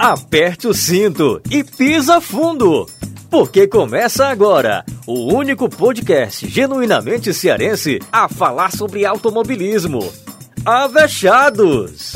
aperte o cinto e pisa fundo. Porque começa agora o único podcast genuinamente cearense a falar sobre automobilismo. Avechados!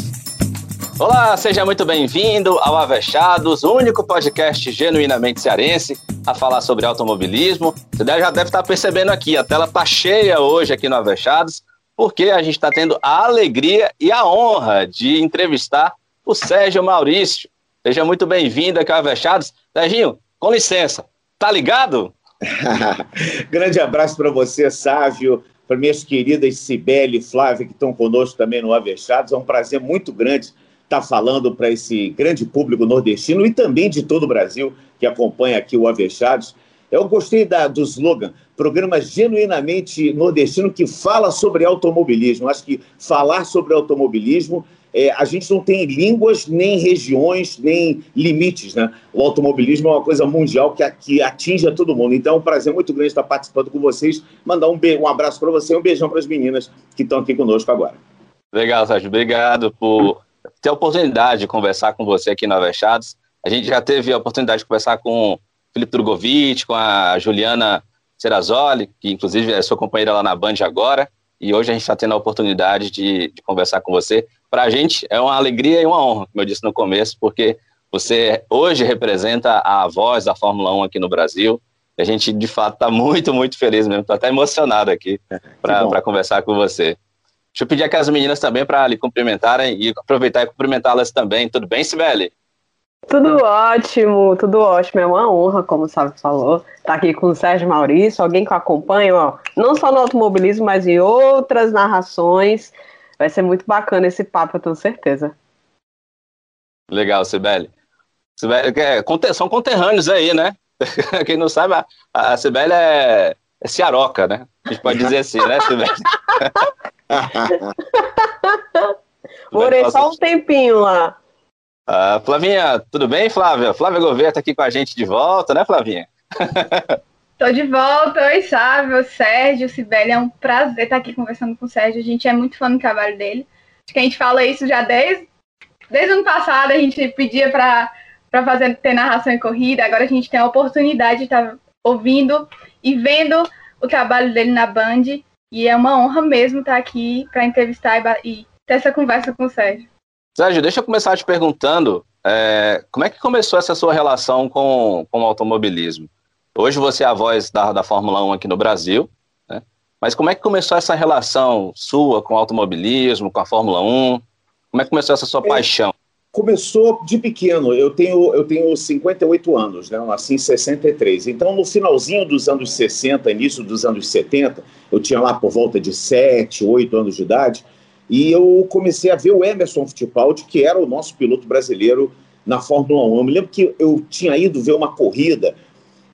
Olá, seja muito bem-vindo ao Avechados, o único podcast genuinamente cearense a falar sobre automobilismo. Você já deve estar percebendo aqui, a tela está cheia hoje aqui no Avechados, porque a gente está tendo a alegria e a honra de entrevistar o Sérgio Maurício. Seja muito bem-vindo ao Avechados. Serginho, com licença, tá ligado? Grande abraço para você, Sávio, para minhas queridas Cibele e Flávia, que estão conosco também no Avechados. É um prazer muito grande estar tá falando para esse grande público nordestino e também de todo o Brasil que acompanha aqui o Avechados. Eu gostei da, do slogan, programa genuinamente nordestino que fala sobre automobilismo. Acho que falar sobre automobilismo, é, a gente não tem línguas, nem regiões, nem limites. Né? O automobilismo é uma coisa mundial que, que atinge a todo mundo. Então é um prazer muito grande estar participando com vocês. Mandar um, um abraço para você e um beijão para as meninas que estão aqui conosco agora. Legal, Sérgio. Obrigado por ter a oportunidade de conversar com você aqui na Avechados. A gente já teve a oportunidade de conversar com Felipe Drogovic, com a Juliana Serrazoli, que inclusive é sua companheira lá na Band agora, e hoje a gente está tendo a oportunidade de, de conversar com você. Para a gente é uma alegria e uma honra, como eu disse no começo, porque você hoje representa a voz da Fórmula 1 aqui no Brasil. E a gente, de fato, está muito, muito feliz mesmo. Estou até emocionado aqui para conversar com você. Deixa eu pedir aqui as meninas também para lhe cumprimentarem e aproveitar e cumprimentá-las também. Tudo bem, Sibeli? Tudo ótimo, tudo ótimo. É uma honra, como o Sábio falou, estar tá aqui com o Sérgio Maurício, alguém que eu acompanho, ó, não só no automobilismo, mas em outras narrações. Vai ser muito bacana esse papo, eu tenho certeza. Legal, Sibeli. Sibeli é, são conterrâneos aí, né? Quem não sabe, a, a Sibeli é, é ciaroca, né? A gente pode dizer assim, né, Sibeli? Morei só um tempinho lá. Uh, Flavinha, tudo bem, Flávia? Flávia Gouveia está aqui com a gente de volta, né, Flavinha? Tô de volta, oi, Sávio, Sérgio, Sibeli, é um prazer estar aqui conversando com o Sérgio, a gente é muito fã do trabalho dele. Acho que a gente fala isso já desde, desde o ano passado, a gente pedia para fazer ter narração em corrida, agora a gente tem a oportunidade de estar ouvindo e vendo o trabalho dele na Band, e é uma honra mesmo estar aqui para entrevistar e, e ter essa conversa com o Sérgio. Sérgio, deixa eu começar te perguntando é, como é que começou essa sua relação com, com o automobilismo? Hoje você é a voz da, da Fórmula 1 aqui no Brasil, né? mas como é que começou essa relação sua com o automobilismo, com a Fórmula 1? Como é que começou essa sua é, paixão? Começou de pequeno. Eu tenho, eu tenho 58 anos, né? Eu nasci em 63. Então, no finalzinho dos anos 60, início dos anos 70, eu tinha lá por volta de 7, 8 anos de idade e eu comecei a ver o Emerson Fittipaldi, que era o nosso piloto brasileiro na Fórmula 1. Eu me lembro que eu tinha ido ver uma corrida.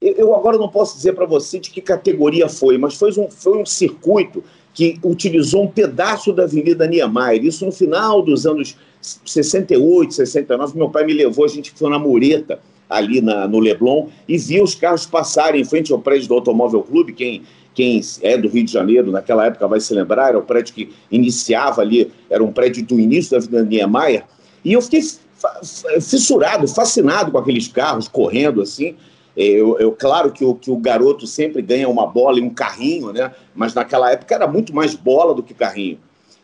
Eu agora não posso dizer para você de que categoria foi, mas foi um, foi um circuito que utilizou um pedaço da Avenida Niemeyer. Isso no final dos anos 68, 69. Meu pai me levou, a gente foi na mureta ali na, no Leblon e viu os carros passarem em frente ao prédio do Automóvel Clube. Quem quem é do Rio de Janeiro, naquela época vai se lembrar, era o prédio que iniciava ali, era um prédio do início da Avenida Niemeyer, e eu fiquei fissurado, fascinado com aqueles carros correndo assim. Eu, eu, claro que o, que o garoto sempre ganha uma bola e um carrinho, né? mas naquela época era muito mais bola do que carrinho.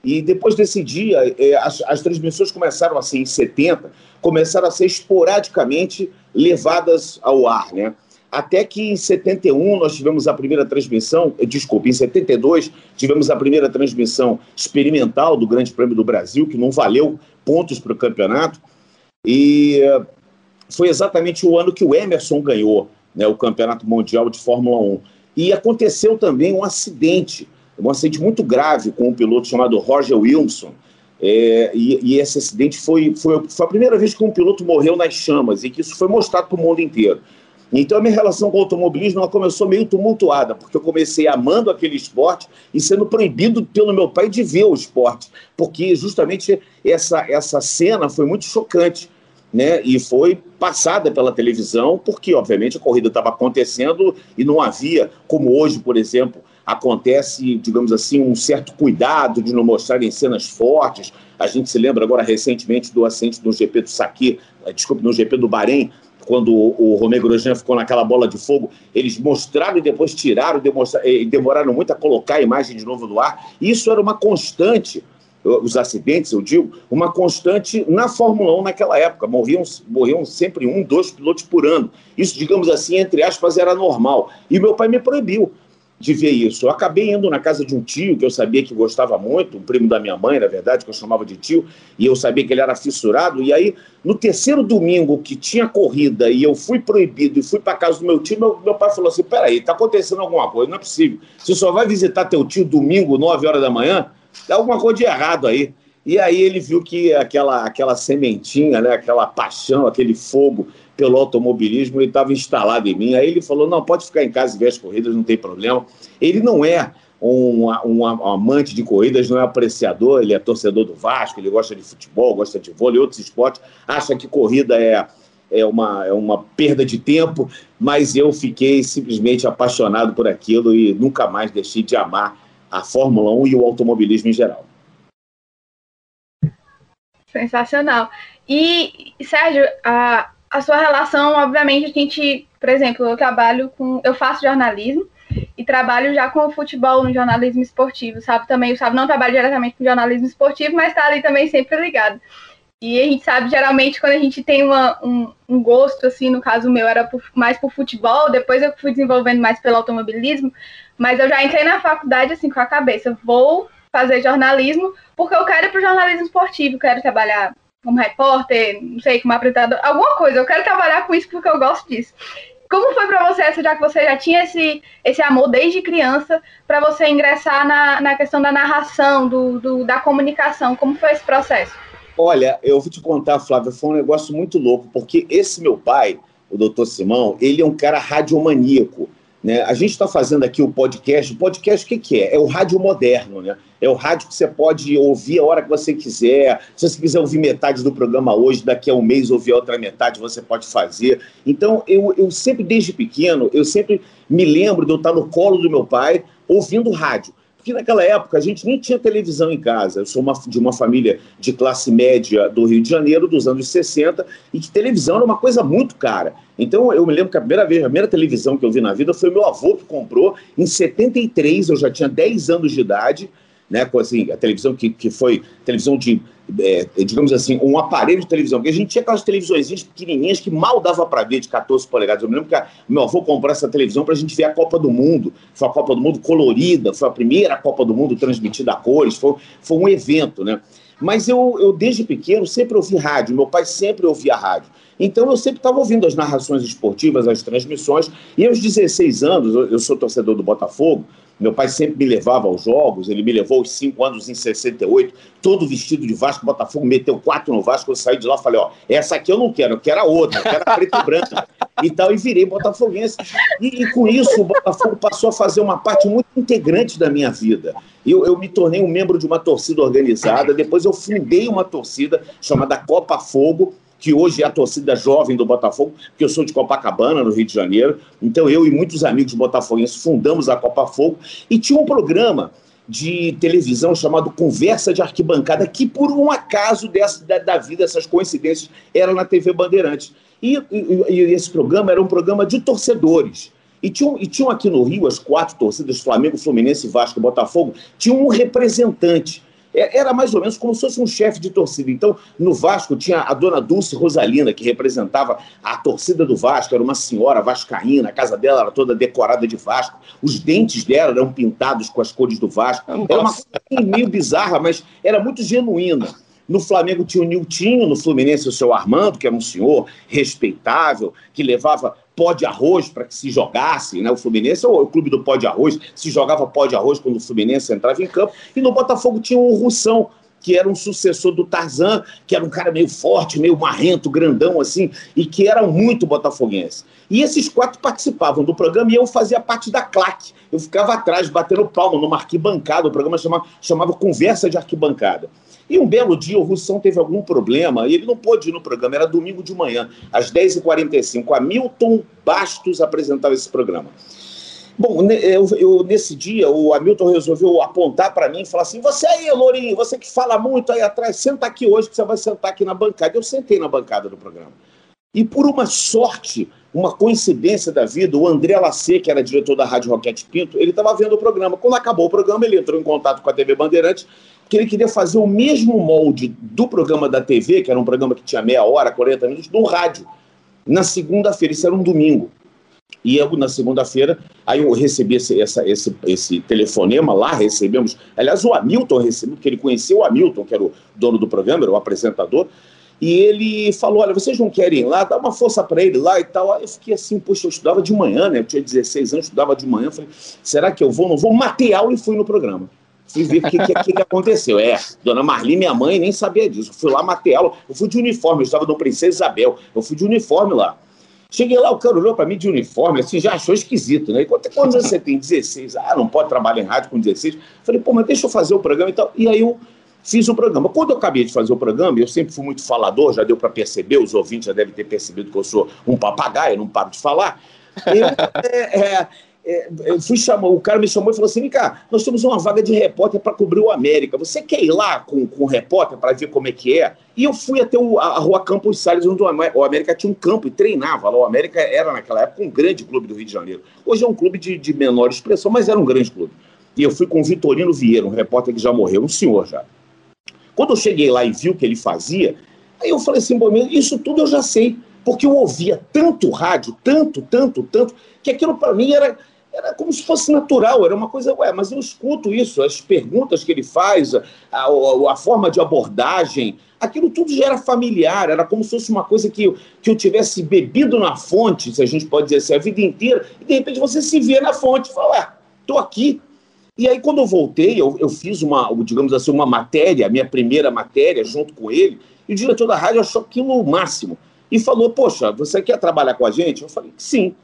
E depois desse dia, é, as, as transmissões começaram assim, em 70, começaram a ser esporadicamente levadas ao ar, né? Até que em 71 nós tivemos a primeira transmissão, eh, desculpe, em 72 tivemos a primeira transmissão experimental do Grande Prêmio do Brasil, que não valeu pontos para o campeonato. E eh, foi exatamente o ano que o Emerson ganhou né, o Campeonato Mundial de Fórmula 1. E aconteceu também um acidente, um acidente muito grave com um piloto chamado Roger Wilson. É, e, e, esse acidente foi, foi, foi a primeira vez que um piloto morreu nas chamas e que isso foi mostrado para o mundo inteiro. Então a minha relação com o automobilismo ela começou meio tumultuada, porque eu comecei amando aquele esporte e sendo proibido pelo meu pai de ver o esporte, porque justamente essa, essa cena foi muito chocante. Né, e foi passada pela televisão, porque, obviamente, a corrida estava acontecendo e não havia, como hoje, por exemplo, acontece, digamos assim, um certo cuidado de não mostrarem cenas fortes, A gente se lembra agora recentemente do acidente no GP do Saki, eh, desculpe, no GP do Bahrein, quando o, o Romero Grosjean ficou naquela bola de fogo, eles mostraram e depois tiraram, e demoraram muito a colocar a imagem de novo no ar. Isso era uma constante, os acidentes, eu digo, uma constante na Fórmula 1 naquela época. Morriam, morriam sempre um, dois pilotos por ano. Isso, digamos assim, entre aspas, era normal. E meu pai me proibiu de ver isso. Eu acabei indo na casa de um tio que eu sabia que gostava muito, um primo da minha mãe, na verdade, que eu chamava de tio, e eu sabia que ele era fissurado. E aí, no terceiro domingo que tinha corrida e eu fui proibido e fui para casa do meu tio, meu, meu pai falou assim: peraí, tá acontecendo alguma coisa, não é possível. Você só vai visitar teu tio domingo, 9 horas da manhã? Alguma coisa de errado aí. E aí ele viu que aquela, aquela sementinha, né, aquela paixão, aquele fogo pelo automobilismo, ele estava instalado em mim. Aí ele falou: não, pode ficar em casa e ver as corridas, não tem problema. Ele não é um, um, um, amante de corridas, não é apreciador, ele é torcedor do Vasco, ele gosta de futebol, gosta de vôlei, outros esportes, acha que corrida é, é, uma, é uma perda de tempo, mas eu fiquei simplesmente apaixonado por aquilo e nunca mais deixei de amar a Fórmula 1 e o automobilismo em geral. Sensacional. E, Sérgio, a, a sua relação, obviamente, a gente, por exemplo, eu trabalho com. Eu faço jornalismo e trabalho já com o futebol no jornalismo esportivo, sabe? Também, sabe, não trabalho diretamente com jornalismo esportivo, mas está ali também sempre ligado. E a gente sabe, geralmente, quando a gente tem uma, um, um, gosto, assim, no caso meu era por, mais por futebol, depois eu fui desenvolvendo mais pelo automobilismo, mas eu já entrei na faculdade, assim, com a cabeça, vou fazer jornalismo, porque eu quero ir para o jornalismo esportivo, quero trabalhar como repórter, não sei, como apresentador, alguma coisa. Eu quero trabalhar com isso porque eu gosto disso. Como foi para você, já que você já tinha esse, esse amor desde criança, para você ingressar na, na questão da narração, do, do, da comunicação? Como foi esse processo? Olha, eu vou te contar, Flávia, foi um negócio muito louco, porque esse meu pai, o doutor Simão, ele é um cara radiomaníaco. Né? A gente está fazendo aqui o podcast. O podcast o que, que é? É o rádio moderno, né? É o rádio que você pode ouvir a hora que você quiser. Se você quiser ouvir metade do programa hoje, daqui a um mês ouvir a outra metade, você pode fazer. Então, eu, eu sempre, desde pequeno, eu sempre me lembro de eu estar no colo do meu pai ouvindo rádio porque naquela época a gente nem tinha televisão em casa. Eu sou uma, de uma família de classe média do Rio de Janeiro, dos anos 60, e que televisão era uma coisa muito cara. Então eu me lembro que a primeira vez, a primeira televisão que eu vi na vida foi meu avô que comprou. Em 73, eu já tinha 10 anos de idade, né, assim, a televisão que, que foi televisão de, é, digamos assim, um aparelho de televisão, porque a gente tinha aquelas televisões pequenininhas que mal dava para ver de 14 polegadas. Eu me lembro que a, meu avô comprou essa televisão para a gente ver a Copa do Mundo. Foi a Copa do Mundo colorida, foi a primeira Copa do Mundo transmitida a cores, foi, foi um evento, né? Mas eu, eu, desde pequeno, sempre ouvi rádio, meu pai sempre ouvia rádio. Então eu sempre estava ouvindo as narrações esportivas, as transmissões, e aos 16 anos, eu sou torcedor do Botafogo, meu pai sempre me levava aos jogos, ele me levou os cinco anos em 68, todo vestido de Vasco, Botafogo, meteu quatro no Vasco, eu saí de lá e falei, ó, essa aqui eu não quero, eu quero a outra, eu quero a preta e branca. E tal, e virei botafoguense. E, e, com isso, o Botafogo passou a fazer uma parte muito integrante da minha vida. Eu, eu me tornei um membro de uma torcida organizada, depois eu fundei uma torcida chamada Copa Fogo, que hoje é a torcida jovem do Botafogo, porque eu sou de Copacabana, no Rio de Janeiro. Então eu e muitos amigos botafoguenses fundamos a Copa Fogo e tinha um programa de televisão chamado Conversa de Arquibancada, que por um acaso dessa, da, da vida, essas coincidências, era na TV Bandeirantes. E, e, e, esse programa era um programa de torcedores. E tinham, e tinham aqui no Rio as quatro torcidas, Flamengo, Fluminense, Vasco e Botafogo, tinha um representante era mais ou menos como se fosse um chefe de torcida. Então, no Vasco tinha a dona Dulce Rosalina, que representava a torcida do Vasco, era uma senhora vascaína, a casa dela era toda decorada de Vasco, os dentes dela eram pintados com as cores do Vasco. Era uma coisa meio bizarra, mas era muito genuína. No Flamengo tinha o Niltinho, no Fluminense o seu Armando, que era um senhor respeitável, que levava pó de arroz para que se jogasse, né? O Fluminense é o clube do pó de arroz, se jogava pó de arroz quando o Fluminense entrava em campo, e no Botafogo tinha o Russão, que era um sucessor do Tarzan, que era um cara meio forte, meio marrento, grandão assim, e que era muito botafoguense. E esses quatro participavam do programa e eu fazia parte da claque. Eu ficava atrás, batendo palma numa arquibancada, o programa chamava, chamava Conversa de Arquibancada. E um belo dia o Russão teve algum problema e ele não pôde ir no programa, era domingo de manhã, às 10h45. Hamilton Bastos apresentava esse programa. Bom, eu, eu, nesse dia, o Hamilton resolveu apontar para mim e falar assim: Você aí, Lourinho, você que fala muito aí atrás, senta aqui hoje que você vai sentar aqui na bancada. Eu sentei na bancada do programa. E por uma sorte, uma coincidência da vida, o André Lacê, que era diretor da Rádio Roquete Pinto, ele estava vendo o programa. Quando acabou o programa, ele entrou em contato com a TV Bandeirantes, que ele queria fazer o mesmo molde do programa da TV, que era um programa que tinha meia hora, 40 minutos, no rádio. Na segunda-feira, isso era um domingo. E eu, na segunda-feira, aí eu recebi esse, essa, esse, esse telefonema lá, recebemos. Aliás, o Hamilton recebeu, porque ele conheceu o Hamilton, que era o dono do programa, era o apresentador. E ele falou: Olha, vocês não querem ir lá? Dá uma força para ele lá e tal. Aí eu fiquei assim, poxa, eu estudava de manhã, né? Eu tinha 16 anos, estudava de manhã. Falei: será que eu vou? Não vou? Matei aula e fui no programa. Fui ver o que, que, que, aconteceu. É, dona Marli, minha mãe, nem sabia disso. Fui lá, matei aula. Eu fui de uniforme, eu estava no Princesa Isabel. Eu fui de uniforme lá. Cheguei lá, o cara olhou para mim de uniforme, assim, já achou esquisito, né? E quantos anos você tem? 16. Ah, não pode trabalhar em rádio com 16. Falei, pô, mas deixa eu fazer o programa e tal. E aí eu fiz o programa. Quando eu acabei de fazer o programa, eu sempre fui muito falador, já deu para perceber, os ouvintes já devem ter percebido que eu sou um papagaio, não paro de falar. Eu, é, é, é, eu fui chamar, o cara me chamou e falou assim: cá, nós temos uma vaga de repórter para cobrir o América. Você quer ir lá com, com o repórter para ver como é que é? E eu fui até o, a, a rua Campos Salles, onde o América tinha um campo e treinava lá. O América era, naquela época, um grande clube do Rio de Janeiro. Hoje é um clube de, de menor expressão, mas era um grande clube. E eu fui com o Vitorino Vieira, um repórter que já morreu, um senhor já. Quando eu cheguei lá e vi o que ele fazia, aí eu falei assim, bom, isso tudo eu já sei, porque eu ouvia tanto rádio, tanto, tanto, tanto, que aquilo para mim era, era como se fosse natural, era uma coisa, ué, mas eu escuto isso, as perguntas que ele faz, a, a, a forma de abordagem, aquilo tudo já era familiar, era como se fosse uma coisa que, que eu tivesse bebido na fonte, se a gente pode dizer assim, a vida inteira, e de repente você se vê na fonte e fala, ué, tô aqui, e aí, quando eu voltei, eu, eu fiz uma, digamos assim, uma matéria, a minha primeira matéria, junto com ele, e o diretor da rádio achou aquilo o máximo. E falou: Poxa, você quer trabalhar com a gente? Eu falei: Sim.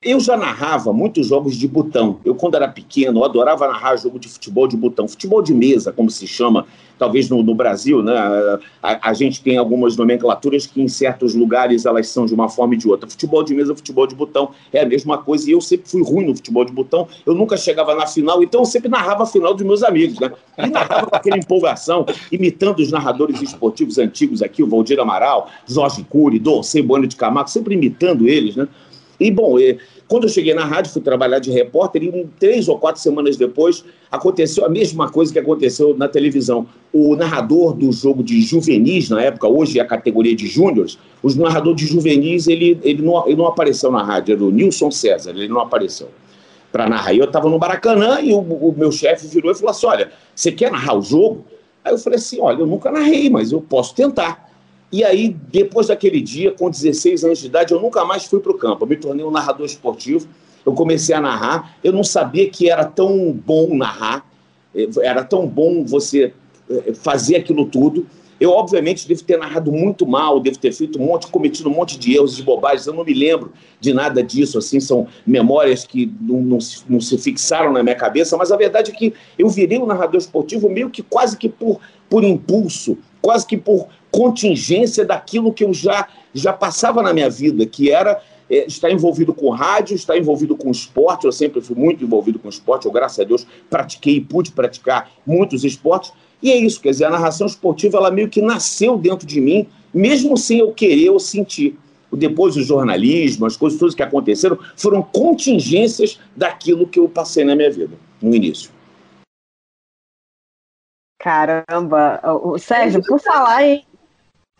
Eu já narrava muitos jogos de botão. Eu, quando era pequeno, adorava narrar jogo de futebol de botão. Futebol de mesa, como se chama, talvez no, no Brasil, né? A, a, gente tem algumas nomenclaturas que em certos lugares elas são de uma forma e de outra. Futebol de mesa, futebol de botão é a mesma coisa. E eu sempre fui ruim no futebol de botão. Eu nunca chegava na final, então eu sempre narrava a final dos meus amigos, né? E narrava com aquela empolgação, imitando os narradores esportivos antigos aqui, o Valdir Amaral, Jorge Cury, Dom Bueno de Camargo, sempre imitando eles, né? E, bom, quando eu cheguei na rádio, fui trabalhar de repórter, e três ou quatro semanas depois aconteceu a mesma coisa que aconteceu na televisão. O narrador do jogo de juvenis, na época, hoje é a categoria de júniores, o narrador de juvenis, ele, ele, não, ele não apareceu na rádio, era o Nilson César, ele não apareceu para narrar. E eu estava no Maracanã e o, o meu chefe virou e falou assim: Olha, você quer narrar o jogo? Aí eu falei assim: Olha, eu nunca narrei, mas eu posso tentar. E aí, depois daquele dia, com 16 anos de idade, eu nunca mais fui para o campo. Eu me tornei um narrador esportivo. Eu comecei a narrar. Eu não sabia que era tão bom narrar, eh, era tão bom você eh, fazer aquilo tudo. Eu, obviamente, devo ter narrado muito mal, devo ter feito um monte, cometido um monte de erros, de bobagens. Eu não me lembro de nada disso, assim, são memórias que não, não, não se fixaram na minha cabeça, mas a verdade é que eu virei um narrador esportivo meio que quase que por, por impulso, quase que por contingência daquilo que eu já, já passava na minha vida, que era é, estar envolvido com rádio, estar envolvido com esporte. Eu sempre fui muito envolvido com esporte, eu, graças a Deus, pratiquei e pude praticar muitos esportes. E é isso, quer dizer, a narração esportiva, ela meio que nasceu dentro de mim, mesmo sem eu querer ou sentir. Depois o jornalismo, as coisas todas que aconteceram, foram contingências daquilo que eu passei na minha vida, no início. Caramba, o Sérgio, por falar em,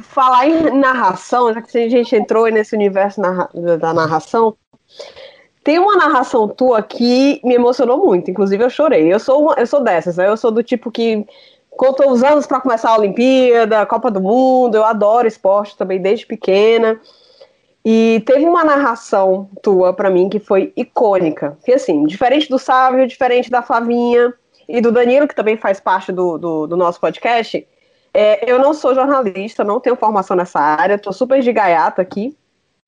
falar em narração, já que a gente entrou nesse universo narra da narração, tem uma narração tua que me emocionou muito, inclusive eu chorei. Eu sou, uma, eu sou dessas, né? Eu sou do tipo que contou os anos para começar a Olimpíada, a Copa do Mundo, eu adoro esporte também desde pequena. E teve uma narração tua para mim que foi icônica. Que assim, diferente do Sávio, diferente da Flavinha e do Danilo, que também faz parte do, do, do nosso podcast, é, eu não sou jornalista, não tenho formação nessa área, tô super de gaiato aqui.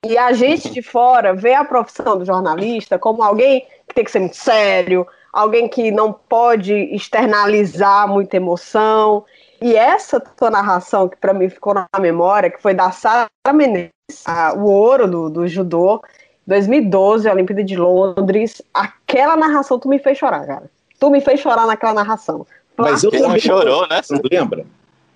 E a gente de fora vê a profissão do jornalista como alguém que tem que ser muito sério, alguém que não pode externalizar muita emoção. E essa tua narração, que para mim ficou na memória, que foi da Sara Menezes, a, o ouro do, do judô, 2012, a Olimpíada de Londres, aquela narração tu me fez chorar, cara. Tu me fez chorar naquela narração. Mas eu também chorou, né? Não lembra?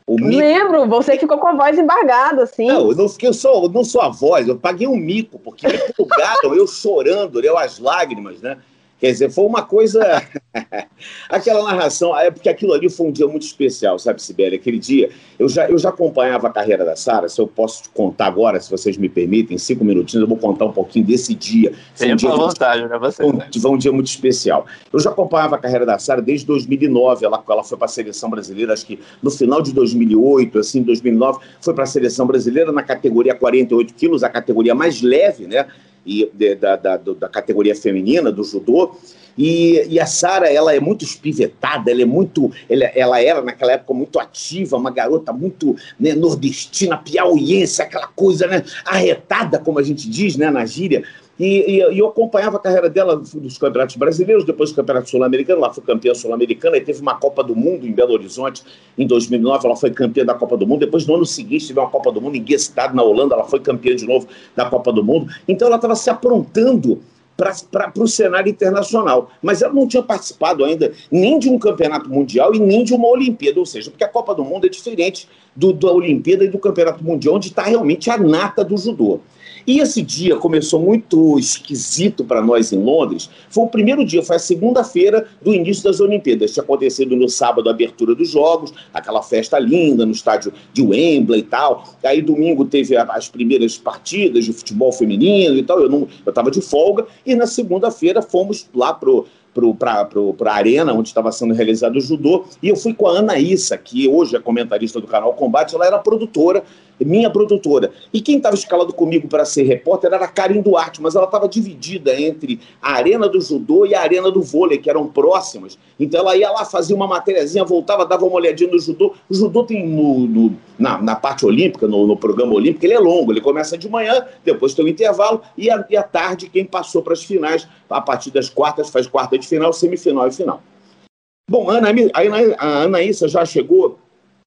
Mico... Lembro, você ficou com a voz embargada, assim. Não, eu não fiquei só, eu não sou a voz, eu paguei um mico, porque me empolgaram, eu chorando, eu as lágrimas, né? Quer dizer, foi uma coisa. Aquela narração, é porque aquilo ali foi um dia muito especial, sabe, Sibeli? Aquele dia, eu já, eu já acompanhava a carreira da Sara, se eu posso contar agora, se vocês me permitem, cinco minutinhos, eu vou contar um pouquinho desse dia. Foi um dia vontade, né? Você, foi, um, foi um dia muito especial. Eu já acompanhava a carreira da Sara desde 2009, ela, ela foi para a seleção brasileira, acho que no final de 2008, assim, 2009, foi para a seleção brasileira na categoria 48 quilos, a categoria mais leve, né? E de, da, da, da, categoria feminina, do judô. E, e a Sara, ela é muito espivetada, ela é muito. Ela, ela era, naquela época, muito ativa, uma garota muito né, nordestina, piauiense, aquela coisa, né? Arretada, como a gente diz, né, na gíria. E, e, e, eu acompanhava a carreira dela dos campeonatos brasileiros, depois do campeonato sul-americano, ela foi campeã sul-americana, e teve uma Copa do Mundo em Belo Horizonte em 2009, ela foi campeã da Copa do Mundo, depois no ano seguinte teve uma Copa do Mundo em Gestad, na Holanda, ela foi campeã de novo da Copa do Mundo, então ela estava se aprontando para o cenário internacional. Mas ela não tinha participado ainda nem de um campeonato mundial e nem de uma Olimpíada, ou seja, porque a Copa do Mundo é diferente do, da Olimpíada e do Campeonato Mundial, onde está realmente a nata do judô. E esse dia começou muito esquisito para nós em Londres. Foi o primeiro dia, foi a segunda-feira do início das Olimpíadas. Tinha acontecido no sábado a abertura dos Jogos, aquela festa linda no estádio de Wembley e tal. Aí domingo teve as primeiras partidas de futebol feminino e tal. Eu estava de folga. E na segunda-feira fomos lá pro para a arena onde estava sendo realizado o judô. E eu fui com a Ana Issa, que hoje é comentarista do canal Combate, ela era produtora minha produtora. E quem estava escalado comigo para ser repórter era a Karen Duarte, mas ela estava dividida entre a arena do judô e a arena do vôlei, que eram próximas. Então ela ia lá, fazia uma matériazinha, voltava, dava uma olhadinha no judô. O judô tem no, no na, na, parte olímpica, no, no, programa olímpico, ele é longo, ele começa de manhã, depois tem o intervalo, e, a, e à tarde quem passou para as finais, a partir das quartas, faz quarta de final, semifinal e final. Bom, a Ana, a Anaísa já chegou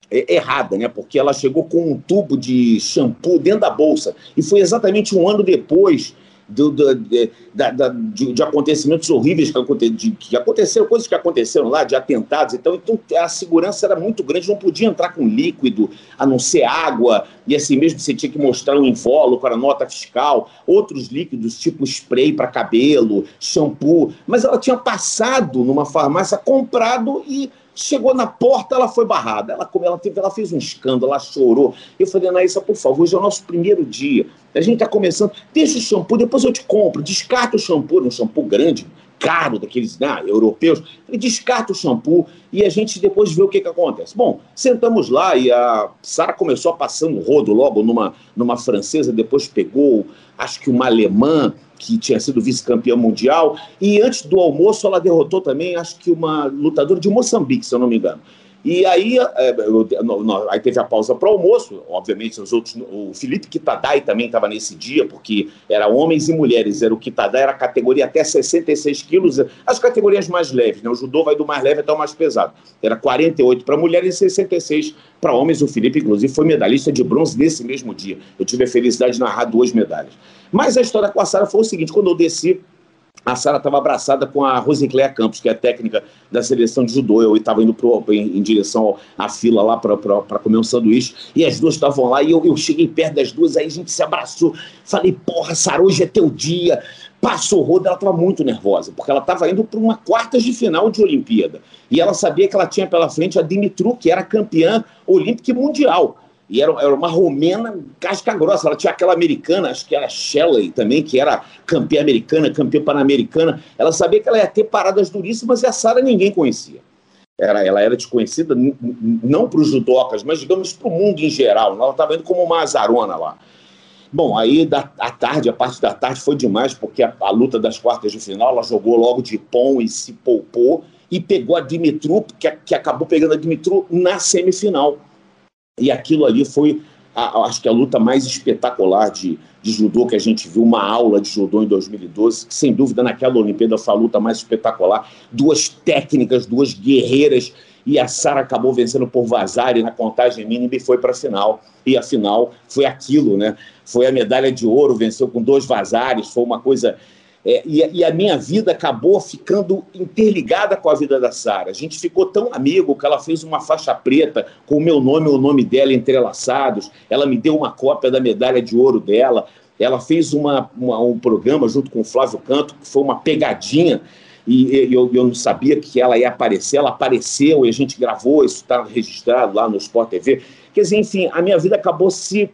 errada, né? Porque ela chegou com um tubo de shampoo dentro da bolsa. E foi exatamente um ano depois do, do, de, da, da, de, de, acontecimentos horríveis que, aconte, de, que aconteceram, coisas que aconteceram lá, de atentados. Então, então, a segurança era muito grande, não podia entrar com líquido, a não ser água, e assim mesmo você tinha que mostrar um invólucro, a nota fiscal, outros líquidos, tipo spray para cabelo, shampoo. Mas ela tinha passado numa farmácia, comprado e Chegou na porta, ela foi barrada. Ela, ela, teve, ela fez um escândalo, ela chorou. Eu falei, Anaísa, por favor, hoje é o nosso primeiro dia. A gente está começando. Deixa o shampoo, depois eu te compro. Descarta o shampoo, um shampoo grande, caro, daqueles né, europeus. Ele descarta o shampoo e a gente depois vê o que, que acontece. Bom, sentamos lá e a Sara começou a passando rodo logo numa, numa francesa, depois pegou, acho que uma alemã que tinha sido vice-campeã mundial, e antes do almoço ela derrotou também, acho que uma lutadora de Moçambique, se eu não me engano. E aí, é, no, aí teve a pausa para o almoço, obviamente os outros, o Felipe Kitadai também estava nesse dia, porque era homens e mulheres, era o Kitadai, era a categoria até 66 quilos, as categorias mais leves, né? o judô vai do mais leve até o mais pesado, era 48 para mulheres e 66 para homens, o Felipe inclusive foi medalhista de bronze nesse mesmo dia, eu tive a felicidade de narrar duas medalhas. Mas a história com a Sara foi o seguinte: quando eu desci, a Sara estava abraçada com a Rosicléia Campos, que é técnica da seleção de judô. Eu estava indo pro, em, em, direção à fila lá para comer um sanduíche, e as duas estavam lá, e eu, eu cheguei perto das duas, aí a gente se abraçou. Falei, porra, Sara, hoje é teu dia. Passou o rodo, ela estava muito nervosa, porque ela estava indo para uma quartas de final de Olimpíada. E ela sabia que ela tinha pela frente a Dimitru, que era campeã olímpica e mundial. E era, era uma romena casca grossa. Ela tinha aquela americana, acho que era Shelley também, que era campeã americana, campeã pan-americana. Ela sabia que ela ia ter paradas duríssimas e a Sara ninguém conhecia. Era, ela era desconhecida não para os judocas, mas digamos para o mundo em geral. Ela estava indo como uma azarona lá. Bom, aí da, a tarde, a parte da tarde foi demais, porque a, a, luta das quartas de final, ela jogou logo de pão e se poupou e pegou a Dimitru, que, que acabou pegando a Dimitru na semifinal. E aquilo ali foi, a, acho que a luta mais espetacular de, de judô que a gente viu, uma aula de judô em 2012, que sem dúvida naquela Olimpíada foi a luta mais espetacular. Duas técnicas, duas guerreiras, e a Sara acabou vencendo por Vazari na contagem mínima e foi para a final. E a final foi aquilo, né? Foi a medalha de ouro, venceu com dois Vazares, foi uma coisa É, e, e, a minha vida acabou ficando interligada com a vida da Sara. A gente ficou tão amigo que ela fez uma faixa preta com o meu nome e o nome dela entrelaçados. Ela me deu uma cópia da medalha de ouro dela. Ela fez uma, uma, um programa junto com o Flávio Canto, que foi uma pegadinha e, eu, eu, não sabia que ela ia aparecer, ela apareceu e a gente gravou, isso está registrado lá no Sport TV. Quer dizer, enfim, a minha vida acabou se,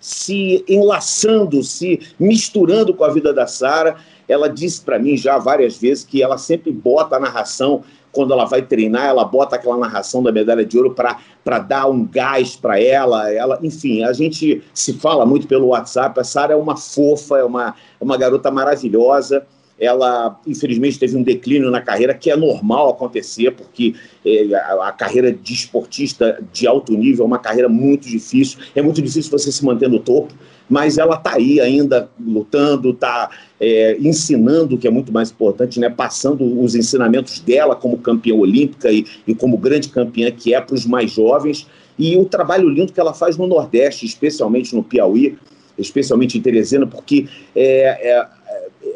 se enlaçando, se misturando com a vida da Sara ela disse para mim já várias vezes que ela sempre bota a narração, quando ela vai treinar, ela bota aquela narração da medalha de ouro para dar um gás para ela. ela. Enfim, a gente se fala muito pelo WhatsApp. A Sara é uma fofa, é uma, é uma garota maravilhosa ela infelizmente teve um declínio na carreira que é normal acontecer porque é, a, carreira de esportista de alto nível é uma carreira muito difícil. É muito difícil você se manter no topo mas ela está aí ainda lutando, está é, ensinando, que é muito mais importante, né, passando os ensinamentos dela como campeã olímpica e, e como grande campeã que é para os mais jovens, e o trabalho lindo que ela faz no Nordeste, especialmente no Piauí, especialmente em Teresina, porque é, é,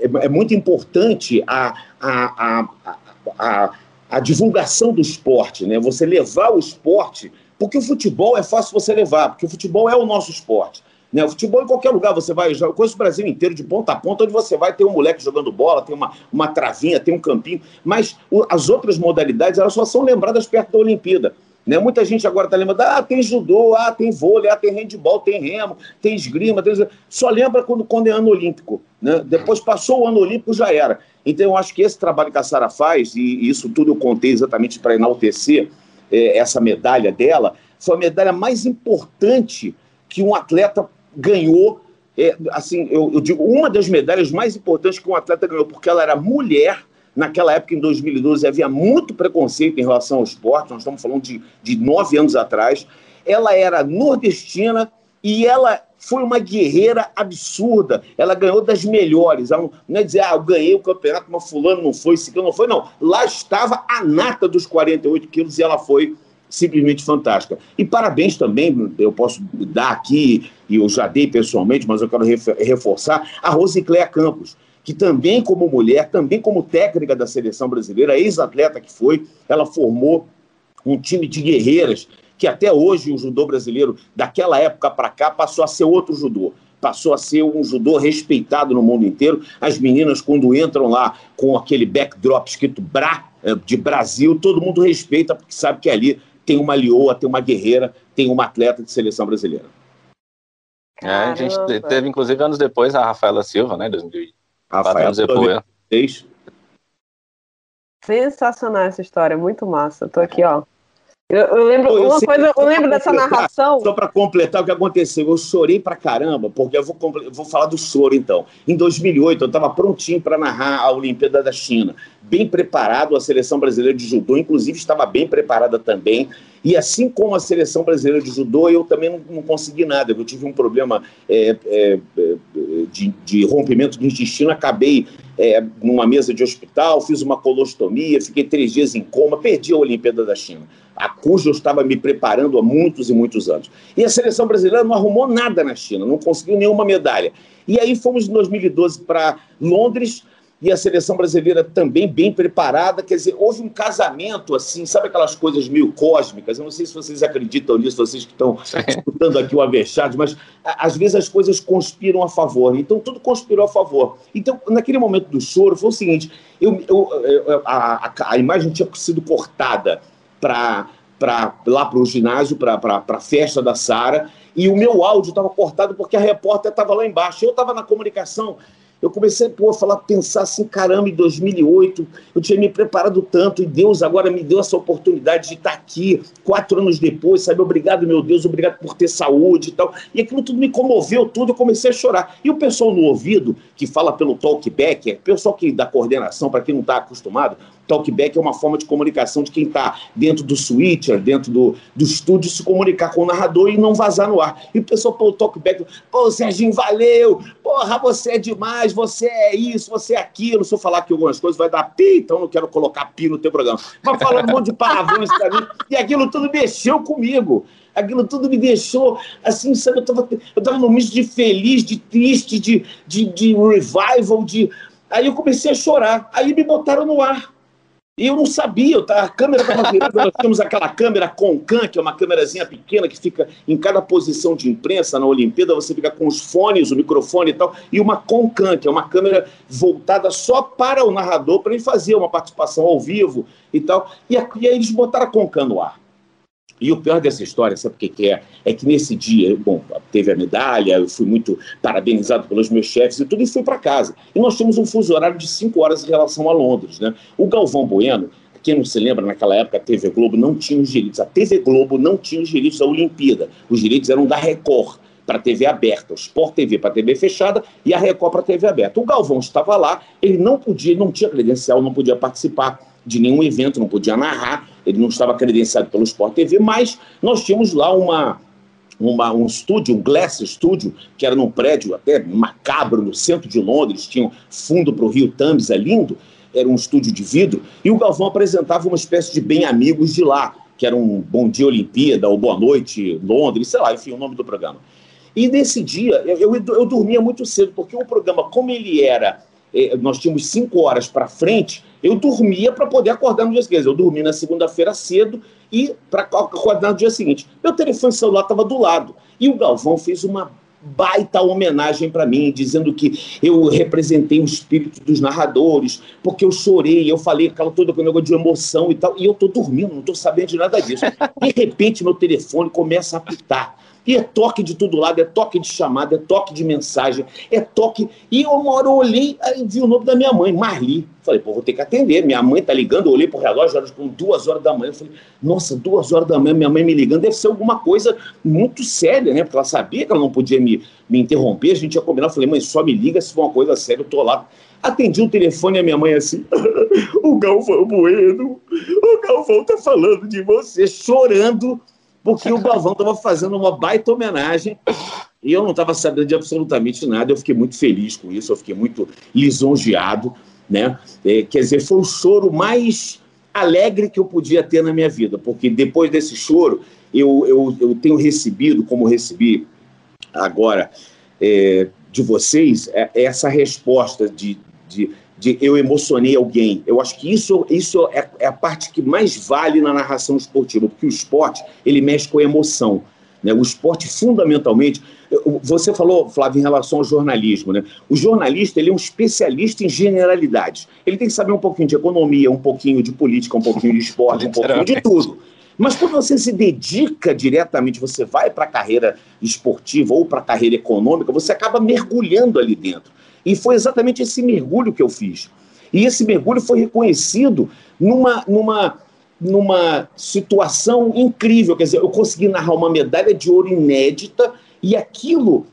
é, é muito importante a, a, a, a, a divulgação do esporte, né? você levar o esporte, porque o futebol é fácil você levar, porque o futebol é o nosso esporte. Né? O futebol em qualquer lugar você vai, eu conheço o Brasil inteiro, de ponta a ponta, onde você vai ter um moleque jogando bola, tem uma, uma travinha, tem um campinho, mas o, as outras modalidades elas só são lembradas perto da Olimpíada. Né? Muita gente agora está lembrando, ah, tem judô, ah, tem vôlei, ah, tem handball, tem remo, tem esgrima, tem... só lembra quando, quando é ano olímpico. Né? Depois passou o ano olímpico, já era. Então eu acho que esse trabalho que a Sara faz, e isso tudo eu contei exatamente para enaltecer é, essa medalha dela, foi a medalha mais importante que um atleta ganhou, é, assim, eu, eu, digo, uma das medalhas mais importantes que um atleta ganhou, porque ela era mulher. Naquela época, em 2012, havia muito preconceito em relação ao esporte, nós estamos falando de, de nove anos atrás. Ela era nordestina e ela foi uma guerreira absurda. Ela ganhou das melhores. Ela não é dizer, ah, eu ganhei o campeonato, mas fulano não foi, ciclano não foi. Não, lá estava a nata dos 48 quilos e ela foi simplesmente fantástica. E parabéns também, eu posso dar aqui, e eu já dei pessoalmente, mas eu quero reforçar, a Rosicléa Campos, que também como mulher, também como técnica da seleção brasileira, ex-atleta que foi, ela formou um time de guerreiras, que até hoje o judô brasileiro, daquela época para cá, passou a ser outro judô passou a ser um judô respeitado no mundo inteiro. As meninas, quando entram lá com aquele backdrop escrito Bra, eh, de Brasil, todo mundo respeita, porque sabe que ali tem uma lioa, tem uma guerreira, tem uma atleta de seleção brasileira. É, a gente teve, inclusive, anos depois, a Rafaela Silva, né? 2004 Rafaela anos depois. Sensacional essa história, muito massa. Tô aqui, ó. Eu, eu lembro eu uma coisa, eu lembro dessa narração. Só para completar o que aconteceu, eu chorei pra caramba, porque eu vou, eu vou falar do choro então. Em 2008, eu estava prontinho para narrar a Olimpíada da China, bem preparado, a seleção brasileira de judô, inclusive estava bem preparada também. E assim como a seleção brasileira de judô, eu também não, não consegui nada. Eu tive um problema é, é, é de, de, rompimento do intestino, acabei é, numa mesa de hospital, fiz uma colostomia, fiquei três dias em coma, perdi a Olimpíada da China a cuja eu estava me preparando há muitos e muitos anos. E a seleção brasileira não arrumou nada na China, não conseguiu nenhuma medalha. E aí fomos em 2012 para Londres, e a seleção brasileira também bem preparada. Quer dizer, houve um casamento, assim, sabe aquelas coisas meio cósmicas? Eu não sei se vocês acreditam nisso, vocês que estão escutando aqui o Avexado, mas às vezes as coisas conspiram a favor. Então, tudo conspirou a favor. Então, naquele momento do choro, foi o seguinte: eu, eu, eu a, a, a imagem tinha sido cortada para lá para o ginásio, para a festa da Sara, e o meu áudio estava cortado porque a repórter estava lá embaixo. Eu estava na comunicação eu comecei pô, a falar, pensar assim, caramba, em 2008 eu tinha me preparado tanto e Deus agora me deu essa oportunidade de estar aqui quatro anos depois, sabe? Obrigado, meu Deus, obrigado por ter saúde e tal. E aquilo tudo me comoveu, tudo, eu comecei a chorar. E o pessoal no ouvido, que fala pelo talkback, é pessoal que da coordenação, para quem não está acostumado, talkback é uma forma de comunicação de quem está dentro do switcher, dentro do, do estúdio, se comunicar com o narrador e não vazar no ar. E o pessoal pelo talkback, pô, Serginho, valeu, porra, você é demais, você é isso, você é aquilo. Se eu falar aqui algumas coisas, vai dar pi, então não quero colocar pi no teu programa. Mas falando um monte de palavrões pra mim, e aquilo tudo mexeu comigo. Aquilo tudo me deixou, assim, sabe, eu tava, eu tava num misto de feliz, de triste, de, de, de revival, de Aí eu comecei a chorar. Aí me botaram no ar. E eu não sabia, tava, a câmera estava virada, nós temos aquela câmera Concan, que é uma câmerazinha pequena que fica em cada posição de imprensa na Olimpíada, você fica com os fones, o microfone e tal, e uma Concan, que é uma câmera voltada só para o narrador, para ele fazer uma participação ao vivo e tal. E, e aí eles botaram a Concan no ar. E o pior dessa história, sabe o que, que é? É que nesse dia, bom, teve a medalha, eu fui muito parabenizado pelos meus chefes e tudo, e fui para casa. E nós tínhamos um fuso horário de cinco horas em relação a Londres, né? O Galvão Bueno, quem não se lembra, naquela época a TV Globo não tinha os direitos, a TV Globo não tinha os direitos da Olimpíada. Os direitos eram da Record para TV aberta, o Sport TV para TV fechada e a Record para TV aberta. O Galvão estava lá, ele não podia, não tinha credencial, não podia participar de nenhum evento, não podia narrar, ele não estava credenciado pelo Sport TV, mas nós tínhamos lá uma, uma, um estúdio, um Glass Studio, que era num prédio até macabro no centro de Londres, tinha um fundo para o Rio Thames, é lindo, era um estúdio de vidro, e o Galvão apresentava uma espécie de bem amigos de lá, que era um Bom Dia Olimpíada, ou Boa Noite Londres, sei lá, enfim, o nome do programa. E nesse dia, eu, eu, eu dormia muito cedo, porque o programa, como ele era, eh, nós tínhamos cinco horas para frente, eu dormia para poder acordar no dia seguinte. Eu dormi na segunda-feira cedo e para acordar no dia seguinte. Meu telefone celular estava do lado. E o Galvão fez uma baita homenagem para mim, dizendo que eu representei o espírito dos narradores, porque eu chorei, eu falei aquela toda com negócio de emoção e tal, e eu estou dormindo, não estou sabendo de nada disso. De repente, meu telefone começa a apitar. E é toque de todo lado, é toque de chamada, é toque de mensagem, é toque. E uma hora eu olhei e vi o nome da minha mãe, Marli. Falei, pô, vou ter que atender. Minha mãe tá ligando, eu olhei pro relógio, era com duas horas da manhã. Eu falei, nossa, duas horas da manhã, minha mãe me ligando, deve ser alguma coisa muito séria, né? Porque ela sabia que ela não podia me, me interromper, a gente ia combinar. Eu falei, mãe, só me liga se for uma coisa séria, eu tô lá. Atendi o telefone e a minha mãe assim, o Galvão Bueno, o Galvão tá falando de você, chorando porque o Galvão estava fazendo uma baita homenagem e eu não estava sabendo de absolutamente nada. Eu fiquei muito feliz com isso, eu fiquei muito lisonjeado, né? É, quer dizer, foi o choro mais alegre que eu podia ter na minha vida, porque depois desse choro eu, eu, eu tenho recebido, como recebi agora é, de vocês, é, essa resposta de, de de eu emocionei alguém. Eu acho que isso, isso é, é, a parte que mais vale na narração esportiva, porque o esporte ele mexe com a emoção. Né? O esporte, fundamentalmente, você falou, Flávio, em relação ao jornalismo. Né? O jornalista ele é um especialista em generalidades. Ele tem que saber um pouquinho de economia, um pouquinho de política, um pouquinho de esporte, um pouquinho de tudo. Mas quando você se dedica diretamente, você vai para a carreira esportiva ou para a carreira econômica, você acaba mergulhando ali dentro. E foi exatamente esse mergulho que eu fiz. E esse mergulho foi reconhecido numa, numa, numa situação incrível. Quer dizer, eu consegui narrar uma medalha de ouro inédita e aquilo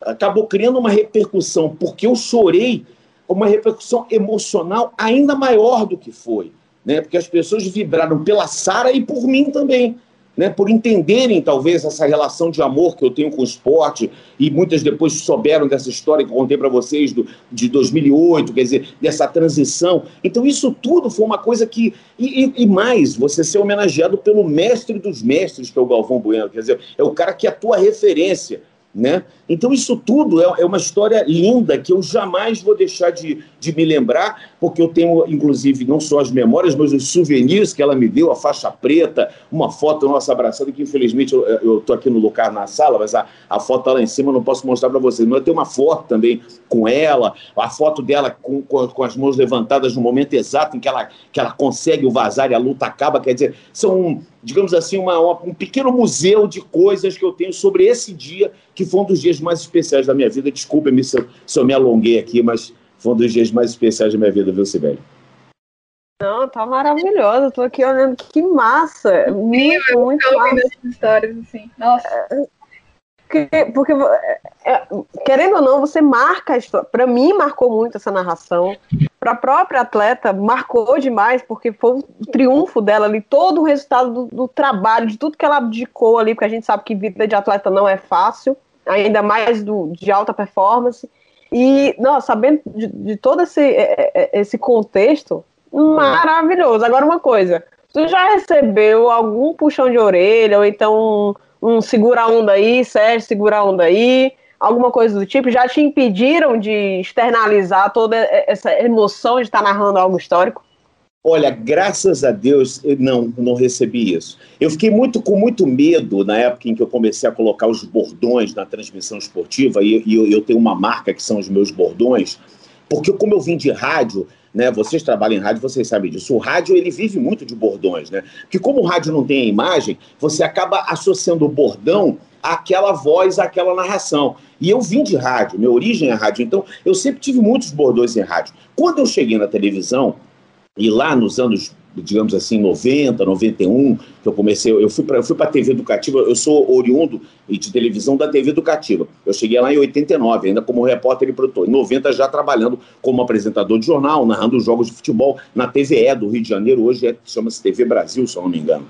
acabou criando uma repercussão, porque eu chorei, uma repercussão emocional ainda maior do que foi. Né? Porque as pessoas vibraram pela Sara e por mim também né, por entenderem talvez essa relação de amor que eu tenho com o esporte, e muitas depois souberam dessa história que eu contei para vocês do, de 2008, quer dizer, dessa transição. Então, isso tudo foi uma coisa que. E, e, mais, você ser homenageado pelo mestre dos mestres, que é o Galvão Bueno, quer dizer, é o cara que é a tua referência. Né? Então, isso tudo é, é, uma história linda que eu jamais vou deixar de, de me lembrar, porque eu tenho, inclusive, não só as memórias, mas os souvenirs que ela me deu, a faixa preta, uma foto nossa abraçada, que infelizmente eu estou aqui no lugar na sala, mas a, a foto está lá em cima, eu não posso mostrar para vocês. Mas eu tenho uma foto também com ela, a foto dela com, com, com, as mãos levantadas no momento exato em que ela, que ela consegue o vazar e a luta acaba. Quer dizer, são, digamos assim, uma, uma, um pequeno museu de coisas que eu tenho sobre esse dia, que foi um dos dias mais especiais da minha vida. Desculpe-me se, se eu me alonguei aqui, mas foi um dos dias mais especiais da minha vida, viu, Sibeli? Não, tá maravilhoso. Tô aqui olhando que massa. Muito, eu muito massa. essas histórias, assim. Nossa. Porque, porque é, querendo ou não, você marca a história. Para mim, marcou muito essa narração. Para a própria atleta, marcou demais, porque foi o triunfo dela ali, todo o resultado do, do trabalho, de tudo que ela abdicou ali, porque a gente sabe que vida de atleta não é fácil ainda mais do, de alta performance. E, nossa, sabendo de, de todo esse, é, é, esse contexto, maravilhoso. Agora, uma coisa, tu já recebeu algum puxão de orelha, ou então um, segura onda aí, Sérgio, segura onda aí, alguma coisa do tipo? Já te impediram de externalizar toda essa emoção de estar narrando algo histórico? Olha, graças a Deus, não, não recebi isso. Eu fiquei muito com muito medo na época em que eu comecei a colocar os bordões na transmissão esportiva, e, e eu, eu, tenho uma marca que são os meus bordões, porque como eu vim de rádio, né, vocês trabalham em rádio, vocês sabem disso, o rádio ele vive muito de bordões, né? Porque como o rádio não tem a imagem, você acaba associando o bordão àquela voz, àquela narração. E eu vim de rádio, minha origem é rádio, então eu sempre tive muitos bordões em rádio. Quando eu cheguei na televisão, e lá nos anos, digamos assim, 90, 91, que eu comecei, eu fui para a TV Educativa, eu sou oriundo de televisão da TV Educativa. Eu cheguei lá em 89, ainda como repórter e produtor. Em 90 já trabalhando como apresentador de jornal, narrando jogos de futebol na TVE do Rio de Janeiro, hoje é, chama-se TV Brasil, se eu não me engano.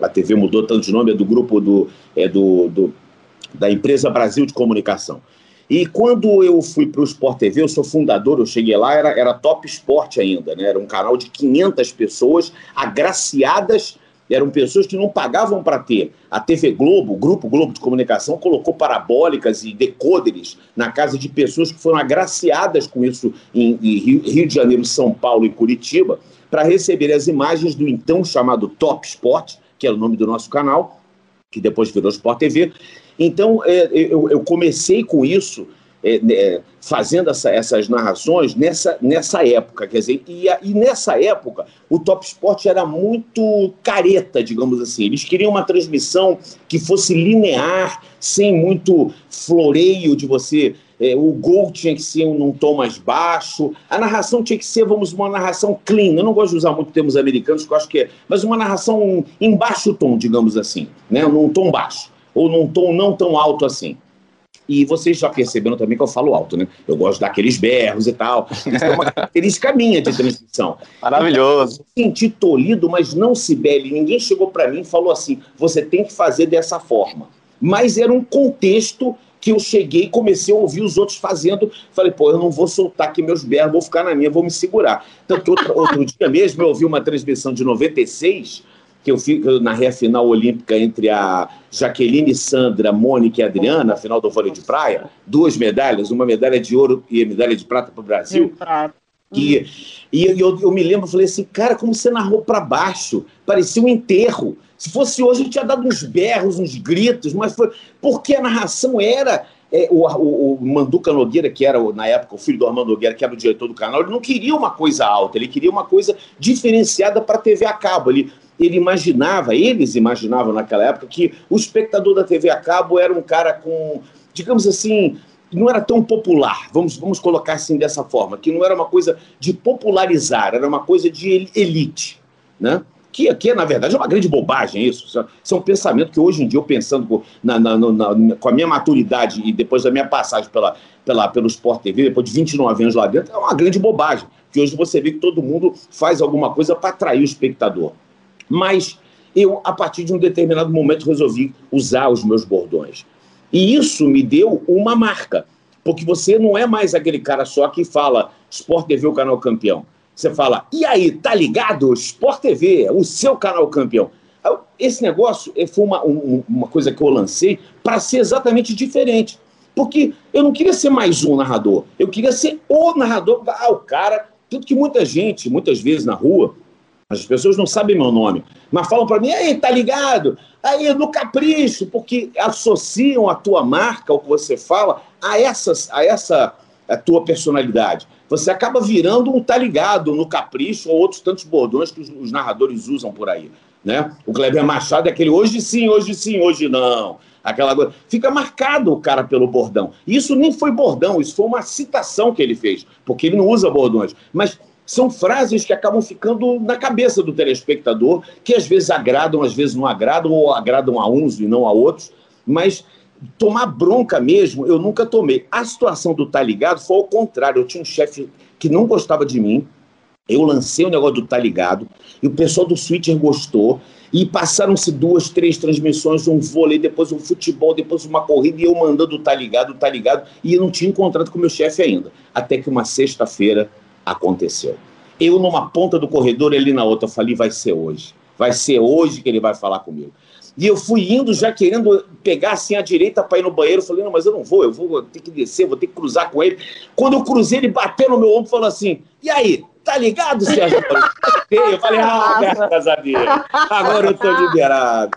A TV mudou tanto de nome, é do grupo do, é do, do da empresa Brasil de Comunicação. E quando eu fui para o Sport TV, eu sou fundador, eu cheguei lá, era, era top esporte ainda, né? Era um canal de 500 pessoas agraciadas, eram pessoas que não pagavam para ter. A TV Globo, o Grupo Globo de Comunicação, colocou parabólicas e decoders na casa de pessoas que foram agraciadas com isso em, em Rio, Rio de Janeiro, São Paulo e Curitiba, para receber as imagens do então chamado Top Sport, que era o nome do nosso canal, que depois virou Sport TV, então, é, eu, eu, comecei com isso, é, é, fazendo essa, essas narrações nessa, nessa época. Quer dizer, e, e nessa época, o Top Sport era muito careta, digamos assim. Eles queriam uma transmissão que fosse linear, sem muito floreio de você. É, o gol tinha que ser num tom mais baixo, a narração tinha que ser, vamos, uma narração clean. Eu não gosto de usar muito termos americanos, porque eu acho que é, mas uma narração em baixo tom, digamos assim, né, num tom baixo ou num tom não tão alto assim. E vocês já perceberam também que eu falo alto, né? Eu gosto daqueles berros e tal. Isso é uma característica minha de transmissão. Maravilhoso. Então, eu senti tolhido, mas não se bele. Ninguém chegou para mim e falou assim: você tem que fazer dessa forma. Mas era um contexto que eu cheguei e comecei a ouvir os outros fazendo. Falei, pô, eu não vou soltar aqui meus berros, vou ficar na minha, vou me segurar. Tanto que outro, outro dia mesmo eu ouvi uma transmissão de 96 que eu fico na final olímpica entre a Jaqueline Sandra, Mônica e Adriana, a final do vôlei de praia, duas medalhas, uma medalha de ouro e a medalha de prata para o Brasil. E, e eu, eu, me lembro, falei assim, cara, como você narrou para baixo, parecia um enterro. Se fosse hoje, eu tinha dado uns berros, uns gritos, mas foi porque a narração era é, o, o, o, Manduca Nogueira, que era na época o filho do Armando Nogueira, que era o diretor do canal, ele não queria uma coisa alta, ele queria uma coisa diferenciada para a TV a cabo. Ele, ele imaginava, eles imaginavam naquela época, que o espectador da TV a cabo era um cara com, digamos assim, não era tão popular, vamos, vamos colocar assim dessa forma, que não era uma coisa de popularizar, era uma coisa de elite, né? Que, que na verdade, é uma grande bobagem isso. Isso é um pensamento que hoje em dia, eu pensando na, na, na, com a minha maturidade e depois da minha passagem pela, pela, pelo Sport TV, depois de 29 anos lá dentro, é uma grande bobagem. Que hoje você vê que todo mundo faz alguma coisa para atrair o espectador. Mas eu, a partir de um determinado momento, resolvi usar os meus bordões. E isso me deu uma marca, porque você não é mais aquele cara só que fala Sport TV, o canal campeão. Você fala, e aí, tá ligado? Sport TV, o seu canal campeão. Esse negócio eh, foi uma, uma coisa que eu lancei para ser exatamente diferente. Porque eu não queria ser mais um narrador, eu queria ser o narrador. Ah, o cara. Tanto que muita gente, muitas vezes na rua, as pessoas não sabem meu nome, mas falam para mim, aí, tá ligado? Aí, no capricho, porque associam a tua marca, o que você fala, a, essas, a essa a tua personalidade. Você acaba virando um tá ligado no capricho ou outros tantos bordões que os, os narradores usam por aí. Né? O Kleber Machado é aquele hoje sim, hoje sim, hoje não. Aquela coisa. Fica marcado o cara pelo bordão. Isso nem foi bordão, isso foi uma citação que ele fez, porque ele não usa bordões. Mas são frases que acabam ficando na cabeça do telespectador, que às vezes agradam, às vezes não agradam, ou agradam a uns e não a outros, mas tomar bronca mesmo, eu nunca tomei. A situação do Tá Ligado foi ao contrário. Eu tinha um chefe que não gostava de mim, eu lancei o negócio do Tá Ligado, e o pessoal do Twitter gostou, e passaram-se duas, três transmissões, um vôlei, depois um futebol, depois uma corrida, e eu mandando Tá Ligado, Tá Ligado, e eu não tinha encontrado com o meu chefe ainda. Até que uma sexta-feira aconteceu. Eu numa ponta do corredor, ele na outra. Eu falei, vai ser hoje. Vai ser hoje que ele vai falar comigo. E eu fui indo já querendo pegar assim a direita para ir no banheiro. Falei, não, mas eu não vou, eu vou ter que descer, vou ter que cruzar com ele. Quando eu cruzei, ele bateu no meu ombro e falou assim: e aí, tá ligado, Sérgio? Eu falei, ah, graças a Deus, agora eu tô liberado.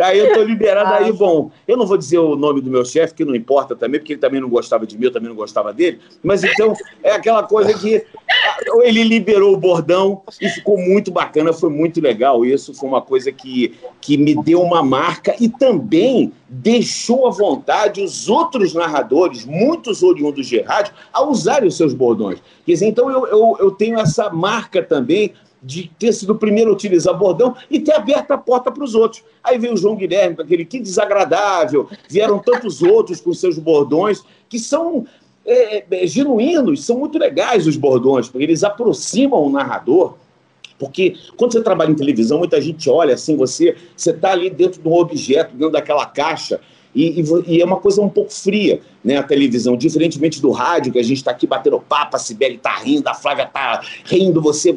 Aí eu tô liberado, aí, bom, eu não vou dizer o nome do meu chefe, que não importa também, porque ele também não gostava de mim, eu também não gostava dele, mas então é aquela coisa que ah, ele liberou o bordão e ficou muito bacana, foi muito legal isso, foi uma coisa que, que me deu uma marca e também deixou à vontade os outros narradores, muitos oriundos de rádio, a usarem os seus bordões. Quer dizer, então eu, eu, eu tenho essa marca também de ter sido o primeiro a utilizar bordão e ter aberto a porta para os outros. Aí veio o João Guilherme aquele que desagradável, vieram tantos outros com seus bordões, que são é, é, genuínos, são muito legais os bordões, porque eles aproximam o narrador. Porque quando você trabalha em televisão, muita gente olha assim, você está ali dentro de um objeto, dentro daquela caixa, e, e, e, é uma coisa um pouco fria, né? A televisão, diferentemente do rádio, que a gente está aqui batendo papo, a Sibeli está rindo, a Flávia está rindo, você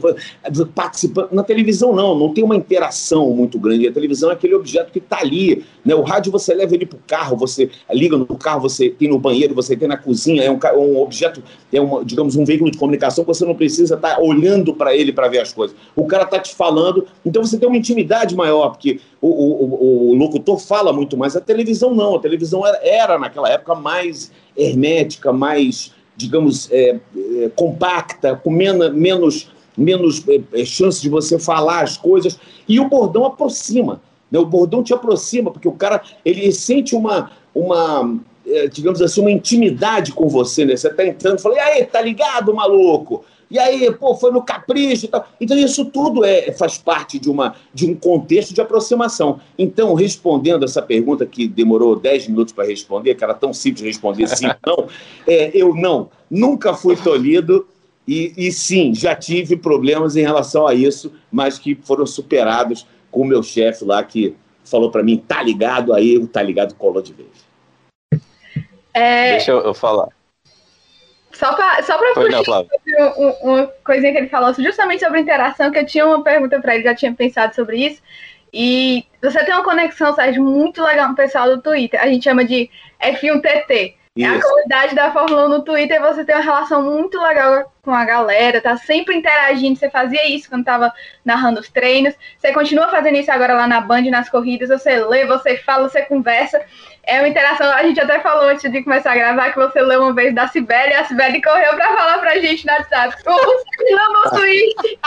participando. Na televisão, não, não tem uma interação muito grande. A televisão é aquele objeto que está ali. Né? O rádio você leva ele para o carro, você liga no carro, você tem no banheiro, você tem na cozinha, é um, um objeto, é uma, digamos, um veículo de comunicação que você não precisa estar tá olhando para ele para ver as coisas. O cara está te falando, então você tem uma intimidade maior, porque o, o, o, locutor fala muito mais. A televisão não, a televisão era, era naquela época mais hermética, mais, digamos, é, é, compacta, com mena, menos, menos é, é, chance de você falar as coisas. E o bordão aproxima. Né? O bordão te aproxima, porque o cara ele sente uma, uma é, digamos assim, uma intimidade com você. Né? Você está entrando e fala, e aí, tá ligado, maluco? E aí, pô, foi no capricho e tal. Então, isso tudo é, faz parte de, uma, de um contexto de aproximação. Então, respondendo essa pergunta que demorou 10 minutos para responder, que era tão simples responder sim não, é, eu não, nunca fui tolhido. E, e sim, já tive problemas em relação a isso, mas que foram superados com o meu chefe lá, que falou para mim, tá ligado, aí o tá ligado colou de vez. É... Deixa eu falar. Só para só pra puxar uma, uma coisinha que ele falou justamente sobre interação, que eu tinha uma pergunta para ele, já tinha pensado sobre isso. E você tem uma conexão, Sérgio, muito legal com o pessoal do Twitter. A gente chama de F1TT. Isso. É a comunidade da Fórmula 1 no Twitter você tem uma relação muito legal com a galera, tá sempre interagindo. Você fazia isso quando tava narrando os treinos. Você continua fazendo isso agora lá na Band, nas corridas. Você lê, você fala, você conversa. É uma interação. A gente até falou antes de começar a gravar que você leu uma vez da Sibeli e a Sibeli correu pra falar pra gente no WhatsApp. Você ama o tweet.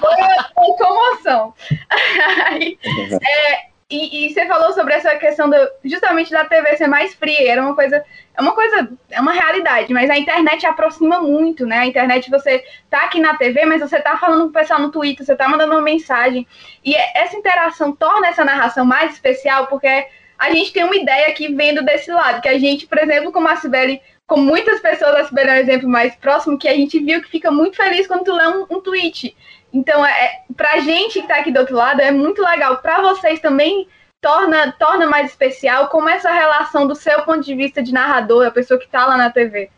Foi uma comoção. Aí, é, e, e, você falou sobre essa questão do, justamente da TV ser mais fria, era uma coisa, é uma coisa, é uma realidade, mas a internet aproxima muito, né? A internet você tá aqui na TV, mas você tá falando com o pessoal no Twitter, você tá mandando uma mensagem, e essa interação torna essa narração mais especial, porque a gente tem uma ideia aqui vendo desse lado, que a gente, por exemplo, como a Sibeli, com muitas pessoas, a Sibeli é um exemplo mais próximo, que a gente viu que fica muito feliz quando tu lê um, um tweet. Então, é, é, pra gente que está aqui do outro lado, é muito legal. Para vocês também torna, torna mais especial como essa relação do seu ponto de vista de narrador, a pessoa que está lá na TV.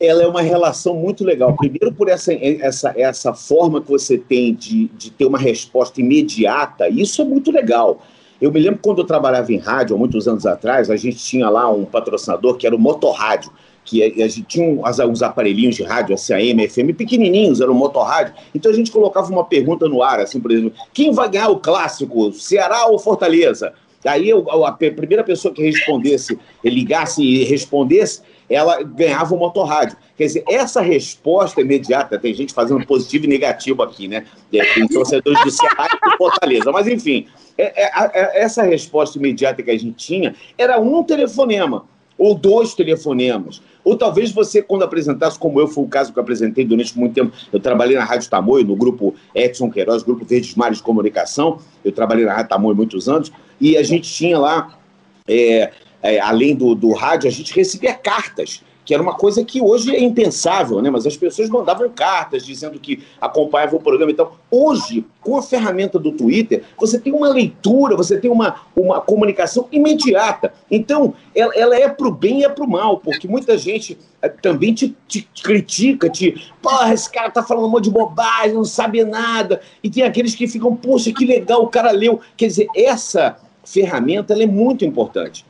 Ela é uma relação muito legal. Primeiro, por essa, essa, essa forma que você tem de, de ter uma resposta imediata, isso é muito legal. Eu me lembro quando eu trabalhava em rádio, há muitos anos atrás, a gente tinha lá um patrocinador que era o Motorrádio que a, gente tinha uns aparelhinhos de rádio, assim, AM, FM, pequenininhos, era um motorrádio. Então a gente colocava uma pergunta no ar, assim, por exemplo, quem vai ganhar o clássico, Ceará ou Fortaleza? Aí a primeira pessoa que respondesse, ligasse e respondesse, ela ganhava o motorrádio. Quer dizer, essa resposta imediata, tem gente fazendo positivo e negativo aqui, né? É, tem torcedores do Ceará e do Fortaleza. Mas, enfim, é, é, é, essa resposta imediata que a gente tinha era um telefonema ou dois telefonemas. Ou talvez você, quando apresentasse, como eu, foi o caso que eu apresentei durante muito tempo, eu trabalhei na Rádio Tamoio, no grupo Edson Queiroz, grupo Verdes Mares de Comunicação, eu trabalhei na Rádio Tamoio muitos anos, e a gente tinha lá, é, é, além do, do rádio, a gente recebia cartas que era uma coisa que hoje é impensável, né? Mas as pessoas mandavam cartas dizendo que acompanhavam o programa e tal. Hoje, com a ferramenta do Twitter, você tem uma leitura, você tem uma, uma comunicação imediata. Então, ela, ela é para o bem e é para o mal, porque muita gente eh, também te, te, critica, te. Porra, esse cara tá falando um monte de bobagem, não sabe nada. E tem aqueles que ficam, poxa, que legal, o cara leu. Quer dizer, essa ferramenta é muito importante.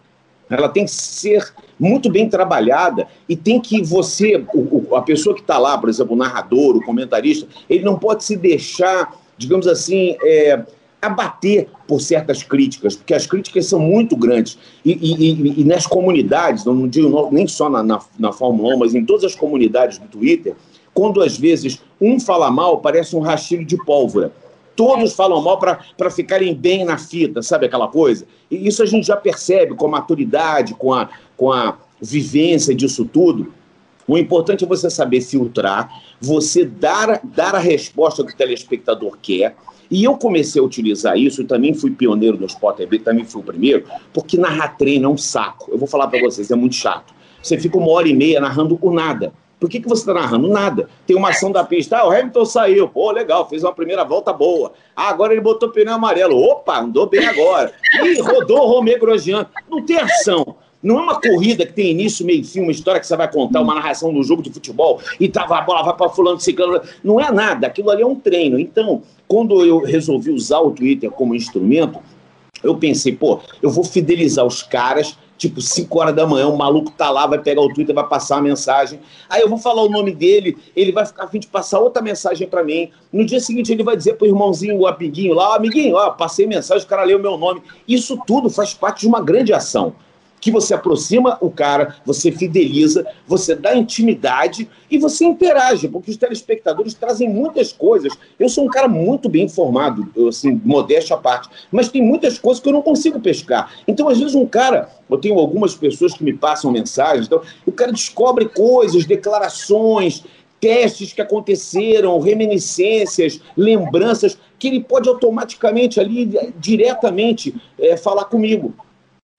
Ela tem que ser muito bem trabalhada e tem que você, o, a pessoa que está lá, por exemplo, o narrador, o comentarista, ele não pode se deixar, digamos assim, é, abater por certas críticas, porque as críticas são muito grandes. E, e, e nas comunidades, não digo nem só na, na, na Fórmula 1, mas em todas as comunidades do Twitter, quando às vezes um fala mal, parece um rastilho de pólvora todos falam mal para ficarem bem na fita, sabe aquela coisa? E isso a gente já percebe com a maturidade, com a, com a vivência disso tudo. O importante é você saber filtrar, você dar, dar a resposta que o telespectador quer. E eu comecei a utilizar isso, também fui pioneiro no Sport TV, também fui o primeiro, porque narrar treino é um saco. Eu vou falar para vocês, é muito chato. Você fica uma hora e meia narrando o nada. Por que, que você está narrando? Nada. Tem uma ação da pista. Ah, o Hamilton saiu. Pô, legal, fez uma primeira volta boa. Ah, agora ele botou pneu amarelo. Opa, andou bem agora. Ih, rodou o Romeo Grosjean. Não tem ação. Não é uma corrida que tem início, meio fim, uma história que você vai contar, uma narração do jogo de futebol e tava, a bola vai para fulano, ciclano. Não é nada. Aquilo ali é um treino. Então, quando eu resolvi usar o Twitter como instrumento, eu pensei, pô, eu vou fidelizar os caras tipo 5 horas da manhã, o maluco tá lá, vai pegar o Twitter, vai passar a mensagem. Aí eu vou falar o nome dele, ele vai ficar a fim de passar outra mensagem para mim. No dia seguinte ele vai dizer pro irmãozinho, o amiguinho lá, amiguinho, ó, passei mensagem, o cara leu meu nome. Isso tudo faz parte de uma grande ação que você aproxima o cara, você fideliza, você dá intimidade e você interage, porque os telespectadores trazem muitas coisas. Eu sou um cara muito bem informado, assim, modéstia à parte, mas tem muitas coisas que eu não consigo pescar. Então, às vezes, um cara, eu tenho algumas pessoas que me passam mensagens, então, o cara descobre coisas, declarações, testes que aconteceram, reminiscências, lembranças, que ele pode automaticamente ali, diretamente, é, falar comigo.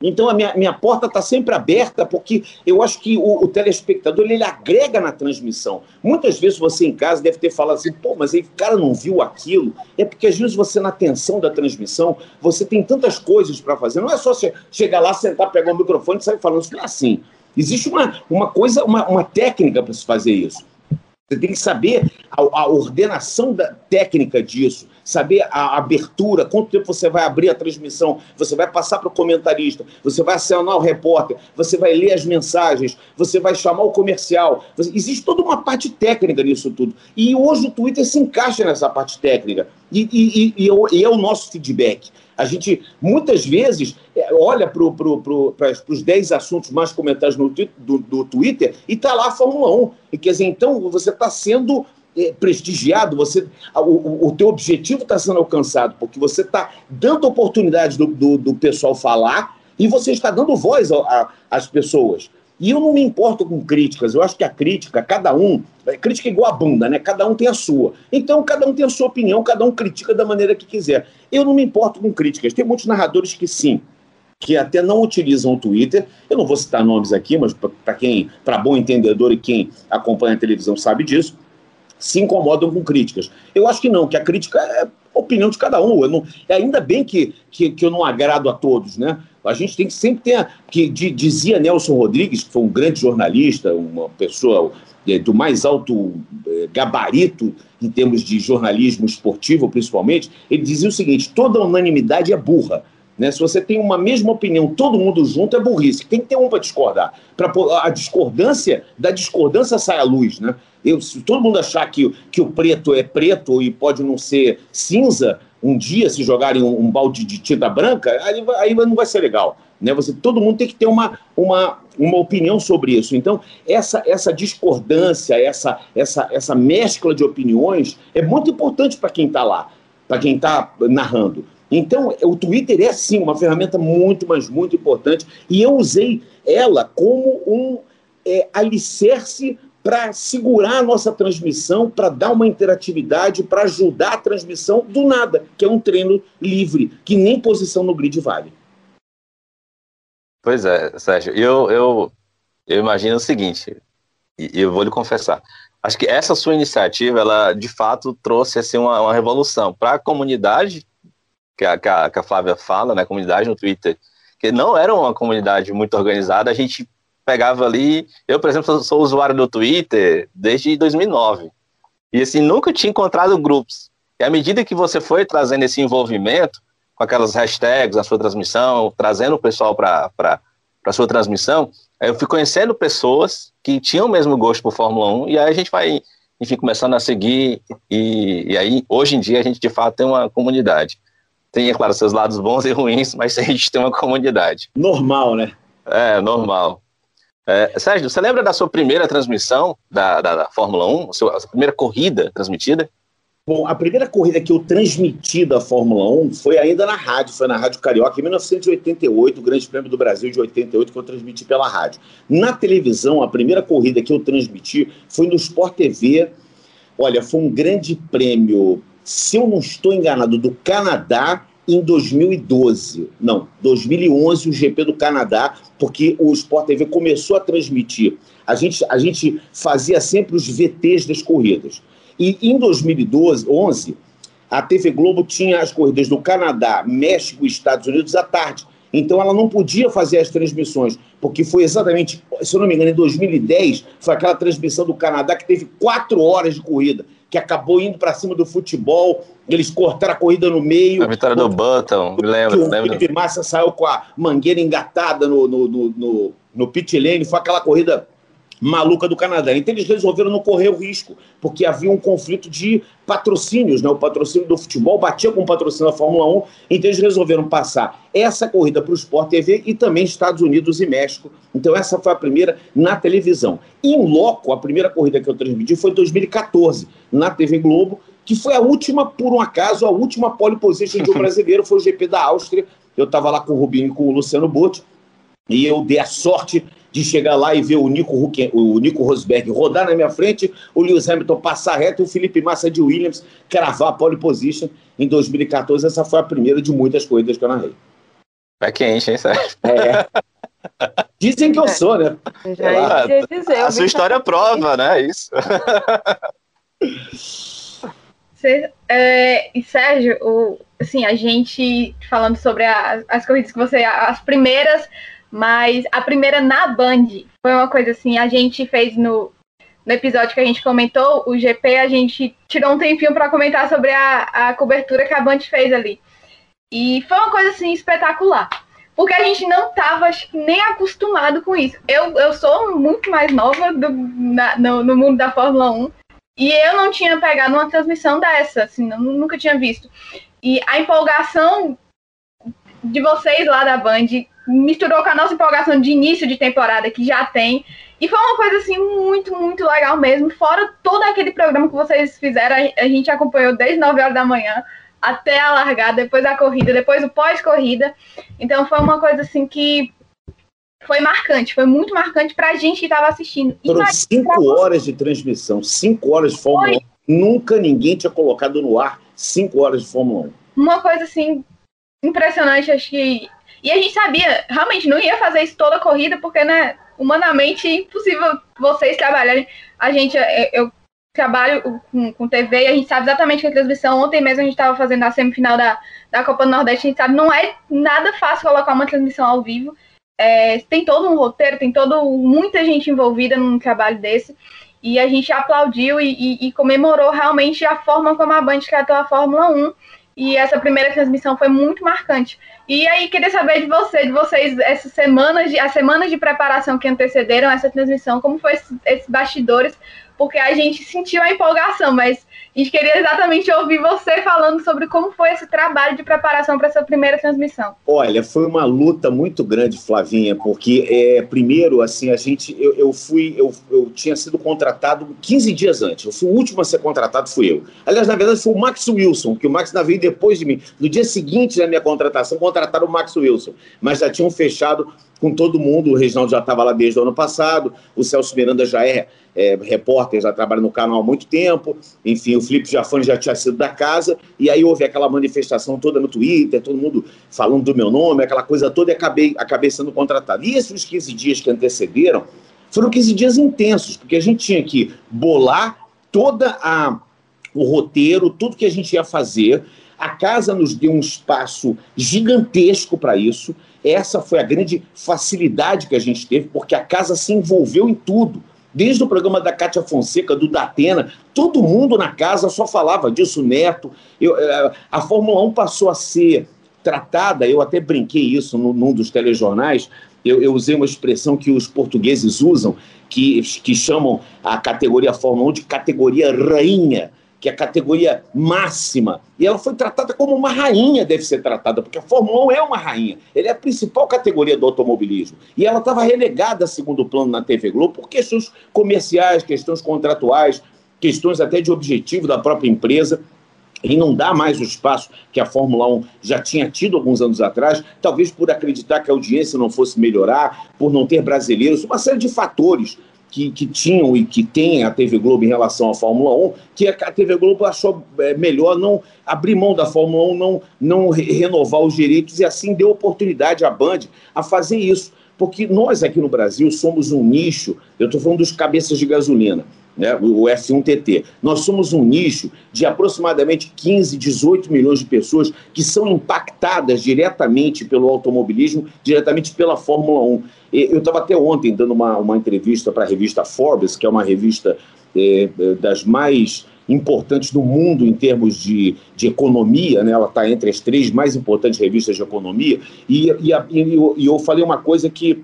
Então a minha, minha porta está sempre aberta, porque eu acho que o, o, telespectador ele agrega na transmissão. Muitas vezes você em casa deve ter falado assim, pô, mas aí o cara não viu aquilo. É porque às vezes você, na tensão da transmissão, você tem tantas coisas para fazer. Não é só você chegar lá, sentar, pegar o microfone e sair falando. Não é assim. Existe uma, uma coisa, uma, uma técnica para se fazer isso. Você tem que saber a, a ordenação da técnica disso, saber a abertura, quanto tempo você vai abrir a transmissão, você vai passar para o comentarista, você vai acionar o repórter, você vai ler as mensagens, você vai chamar o comercial. Você, existe toda uma parte técnica nisso tudo. E hoje o Twitter se encaixa nessa parte técnica. E, e, e, e é o nosso feedback. A gente, muitas vezes, é, olha para pro, pro, os 10 assuntos mais comentados no, do, do Twitter e está lá a Fórmula 1. E, quer dizer, então você está sendo é, prestigiado, você, o, o teu objetivo está sendo alcançado, porque você está dando oportunidade do, do, do, pessoal falar e você está dando voz às pessoas. E eu não me importo com críticas, eu acho que a crítica, cada um, é crítica é igual a bunda, né? Cada um tem a sua. Então, cada um tem a sua opinião, cada um critica da maneira que quiser. Eu não me importo com críticas. Tem muitos narradores que sim, que até não utilizam o Twitter. Eu não vou citar nomes aqui, mas para quem, para bom entendedor e quem acompanha a televisão sabe disso, se incomodam com críticas. Eu acho que não, que a crítica é opinião de cada um. Eu não, ainda bem que, que, que eu não agrado a todos, né? A gente tem que sempre ter. Que dizia Nelson Rodrigues, que foi um grande jornalista, uma pessoa é, do mais alto é, gabarito em termos de jornalismo esportivo, principalmente, ele dizia o seguinte: toda unanimidade é burra. Né? Se você tem uma mesma opinião, todo mundo junto, é burrice. Tem que ter um para discordar. Para a discordância, da discordância sai a luz. Né? Eu, se todo mundo achar que, que o preto é preto e pode não ser cinza, um dia, se jogarem um, um balde de tinta branca, aí, aí não vai ser legal. Né? Você, todo mundo tem que ter uma, uma, uma opinião sobre isso. Então, essa, essa discordância, essa, essa, essa mescla de opiniões é muito importante para quem está lá, para quem está narrando. Então, o Twitter é sim uma ferramenta muito, mas muito importante, e eu usei ela como um é, alicerce para segurar a nossa transmissão, para dar uma interatividade, para ajudar a transmissão do nada, que é um treino livre, que nem posição no grid vale. Pois é, Sérgio, eu, eu, eu imagino o seguinte, e eu vou lhe confessar, acho que essa sua iniciativa, ela de fato trouxe assim, uma, uma revolução para a comunidade, que a, que a, Flávia fala, né, comunidade no Twitter, que não era uma comunidade muito organizada, a gente pegava ali. Eu, por exemplo, sou usuário do Twitter desde 2009. E assim, nunca tinha encontrado grupos. E à medida que você foi trazendo esse envolvimento, com aquelas hashtags na sua transmissão, trazendo o pessoal para a sua transmissão, eu fui conhecendo pessoas que tinham o mesmo gosto por Fórmula 1, e aí a gente vai, enfim, começando a seguir, e, e aí, hoje em dia, a gente de fato tem uma comunidade. Tem, é claro, seus lados bons e ruins, mas a gente tem uma comunidade. Normal, né? É, normal. É, Sérgio, você lembra da sua primeira transmissão da, da, da Fórmula 1? A sua, a sua primeira corrida transmitida? Bom, a primeira corrida que eu transmiti da Fórmula 1 foi ainda na rádio, foi na Rádio Carioca, em 1988, o Grande Prêmio do Brasil de 88, que eu transmiti pela rádio. Na televisão, a primeira corrida que eu transmiti foi no Sport TV. Olha, foi um grande prêmio, se eu não estou enganado, do Canadá em 2012. Não, 2011, o GP do Canadá, porque o Sport TV começou a transmitir. A gente, a gente fazia sempre os VTs das corridas. E em 2012, 11, a TV Globo tinha as corridas do Canadá, México e Estados Unidos à tarde. Então ela não podia fazer as transmissões, porque foi exatamente, se eu não me engano, em 2010, foi aquela transmissão do Canadá que teve quatro horas de corrida, que acabou indo para cima do futebol, eles cortaram a corrida no meio. A vitória do Button, me lembro. O Felipe Massa saiu com a mangueira engatada no, no, no, no, no pit lane, foi aquela corrida maluca do Canadá. Então eles resolveram não correr o risco, porque havia um conflito de patrocínios, né? O patrocínio do futebol batia com o patrocínio da Fórmula 1, então eles resolveram passar essa corrida para o Sport TV e também Estados Unidos e México. Então essa foi a primeira na televisão. Em loco, a primeira corrida que eu transmiti foi em 2014, na TV Globo, que foi a última, por um acaso, a última pole position de um brasileiro, foi o GP da Áustria. Eu estava lá com o Rubinho e com o Luciano Botti, e eu dei a sorte de chegar lá e ver o Nico, Hucken, o Nico Rosberg rodar na minha frente, o Lewis Hamilton passar reto e o Felipe Massa de Williams cravar a pole position em 2014. Essa foi a primeira de muitas corridas que eu narrei. É quente, hein, Sérgio? É. Dizem que eu sou, né? Já ia dizer, a sua história prova, né? Isso. Cê, é, e Sérgio, o, assim, a gente falando sobre a, as corridas que você, as primeiras mas a primeira na Band foi uma coisa assim, a gente fez no, no episódio que a gente comentou, o GP, a gente tirou um tempinho para comentar sobre a, a cobertura que a Band fez ali. E foi uma coisa assim espetacular. Porque a gente não estava nem acostumado com isso. Eu, eu sou muito mais nova do, na, no, no mundo da Fórmula 1. E eu não tinha pegado uma transmissão dessa, assim, nunca tinha visto. E a empolgação de vocês lá da Band misturou com a nossa empolgação de início de temporada que já tem. E foi uma coisa assim muito, muito legal mesmo. Fora todo aquele programa que vocês fizeram, a gente acompanhou desde 9 horas da manhã até a largada, depois da corrida, depois o pós-corrida. Então foi uma coisa assim que foi marcante, foi muito marcante pra gente que estava assistindo. Foram cinco horas de transmissão, cinco horas de Fórmula 1. Nunca ninguém tinha colocado no ar cinco horas de Fórmula 1. Uma coisa assim impressionante, acho que e a gente sabia, realmente, não ia fazer isso toda a corrida, porque, né, humanamente é impossível vocês trabalharem. A gente, é, eu trabalho com, com TV e a gente sabe exatamente que a transmissão, ontem mesmo a gente estava fazendo a semifinal da, da Copa do Nordeste, a gente sabe, não é nada fácil colocar uma transmissão ao vivo. É, tem todo um roteiro, tem todo muita gente envolvida num trabalho desse. E a gente aplaudiu e, e, e comemorou realmente a forma como a Band tratou a Fórmula 1 e essa primeira transmissão foi muito marcante. E aí, queria saber de você, de vocês, essas semanas, de, as semanas de preparação que antecederam essa transmissão, como foi esses, esses bastidores, porque a gente sentiu a empolgação, mas a gente queria exatamente ouvir você falando sobre como foi esse trabalho de preparação para essa primeira transmissão. Olha, foi uma luta muito grande, Flavinha, porque é, primeiro, assim, a gente, eu, eu fui, eu, eu tinha sido contratado 15 dias antes. Eu fui o último a ser contratado, fui eu. Aliás, na verdade, foi o Max Wilson, que o Max ainda veio depois de mim. No dia seguinte da minha contratação, contrataram o Max Wilson, mas já tinham fechado com todo mundo. O Reginaldo já estava lá desde o ano passado, o Celso Miranda já é, é, repórter, já trabalha no canal há muito tempo. Enfim, o Felipe Jafone já tinha sido da casa. E aí houve aquela manifestação toda no Twitter, todo mundo falando do meu nome, aquela coisa toda, e acabei, acabei sendo contratado. E esses 15 dias que antecederam foram 15 dias intensos, porque a gente tinha que bolar toda a o roteiro, tudo que a gente ia fazer. A casa nos deu um espaço gigantesco para isso. Essa foi a grande facilidade que a gente teve, porque a casa se envolveu em tudo. Desde o programa da Cátia Fonseca, do Datena, todo mundo na casa só falava disso, Neto. Eu, é, a Fórmula 1 passou a ser tratada, eu até brinquei isso no, num dos telejornais, eu, eu, usei uma expressão que os portugueses usam, que, que chamam a categoria Fórmula 1 de categoria rainha, que é a categoria máxima. E ela foi tratada como uma rainha deve ser tratada, porque a Fórmula 1 é uma rainha. Ele é a principal categoria do automobilismo. E ela estava relegada a segundo plano na TV Globo por questões comerciais, questões contratuais, questões até de objetivo da própria empresa e não dá mais o espaço que a Fórmula 1 já tinha tido alguns anos atrás, talvez por acreditar que a audiência não fosse melhorar, por não ter brasileiros, uma série de fatores que, que tinham e que tem a TV Globo em relação à Fórmula 1, que a TV Globo achou é, melhor não abrir mão da Fórmula 1, não, não renovar os direitos e assim deu oportunidade à Band a fazer isso. Porque nós aqui no Brasil somos um nicho, eu estou falando dos cabeças de gasolina né, o F1TT. Nós somos um nicho de aproximadamente 15, 18 milhões de pessoas que são impactadas diretamente pelo automobilismo, diretamente pela Fórmula 1. Eu estava até ontem dando uma, uma entrevista para a revista Forbes, que é uma revista é, é, das mais importantes do mundo em termos de, de economia, né? ela está entre as três mais importantes revistas de economia, e, e, e, e eu falei uma coisa que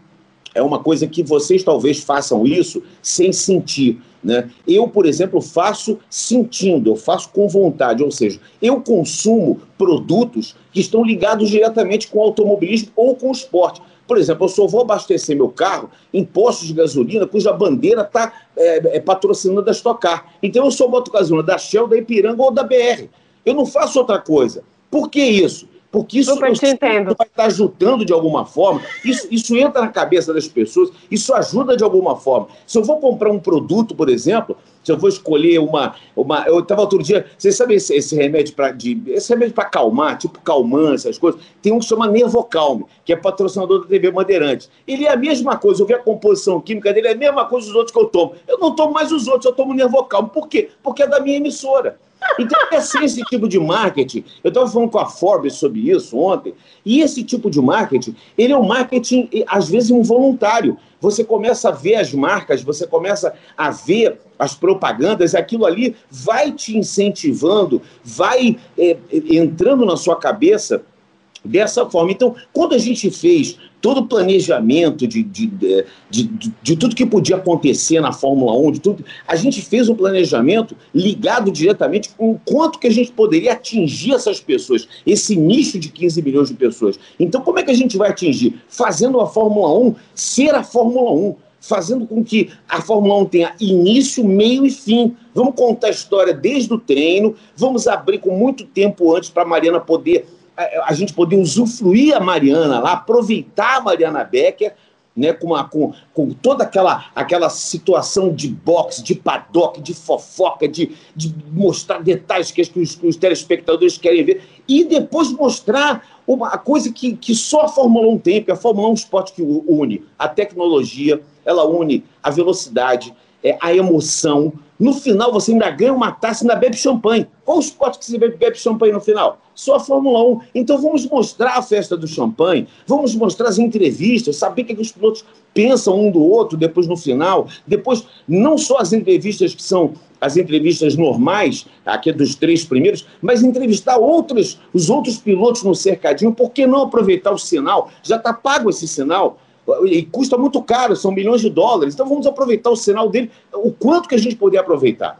é uma coisa que vocês talvez façam isso sem sentir. Né? Eu, por exemplo, faço sentindo, eu faço com vontade, ou seja, eu consumo produtos que estão ligados diretamente com o automobilismo ou com o esporte. Por exemplo, eu só vou abastecer meu carro em postos de gasolina cuja bandeira está é, é, patrocinando a Stock Car. Então eu só boto gasolina da Shell, da Ipiranga ou da BR. Eu não faço outra coisa. Por que isso? Porque isso vai estar ajudando de alguma forma, isso, isso entra na cabeça das pessoas, isso ajuda de alguma forma. Se eu vou comprar um produto, por exemplo, se eu vou escolher uma. uma eu estava outro dia, vocês sabem esse, esse remédio para esse remédio para acalmar, tipo calmante, essas coisas, tem um que chama Nervocalme, que é patrocinador da TV Bandeirantes. Ele é a mesma coisa, eu vi a composição química dele, é a mesma coisa dos outros que eu tomo. Eu não tomo mais os outros, eu tomo Nervocalme. Por quê? Porque é da minha emissora. Então, é assim, esse tipo de marketing, eu estava falando com a Forbes sobre isso ontem, e esse tipo de marketing, ele é um marketing, às vezes, involuntário. Você começa a ver as marcas, você começa a ver as propagandas, aquilo ali vai te incentivando, vai é, entrando na sua cabeça dessa forma. Então, quando a gente fez todo o planejamento de, de, de, de, tudo que podia acontecer na Fórmula 1, de tudo, a gente fez um planejamento ligado diretamente com o quanto que a gente poderia atingir essas pessoas, esse nicho de 15 milhões de pessoas. Então, como é que a gente vai atingir? Fazendo a Fórmula 1 ser a Fórmula 1 fazendo com que a Fórmula 1 tenha início, meio e fim. Vamos contar a história desde o treino, vamos abrir com muito tempo antes para a Mariana poder a, gente poder usufruir a Mariana lá, aproveitar a Mariana Becker, né, com, uma, com, com toda aquela, aquela situação de boxe, de paddock, de fofoca, de, de mostrar detalhes que os, que os telespectadores querem ver, e depois mostrar uma coisa que, que só a Fórmula 1 tem, porque a Fórmula 1 é um esporte que une a tecnologia, ela une a velocidade, é, a emoção. No final, você ainda ganha uma taça e ainda bebe champanhe. Qual o esporte que você bebe, champanhe no final? Só a Fórmula 1. Então vamos mostrar a festa do champanhe, vamos mostrar as entrevistas, saber o que, é que os pilotos pensam um do outro depois no final. Depois, não só as entrevistas que são as entrevistas normais, aqui dos três primeiros, mas entrevistar outros, os outros pilotos no cercadinho, por que não aproveitar o sinal? Já está pago esse sinal e custa muito caro, são milhões de dólares. Então vamos aproveitar o sinal dele, o quanto que a gente poder aproveitar.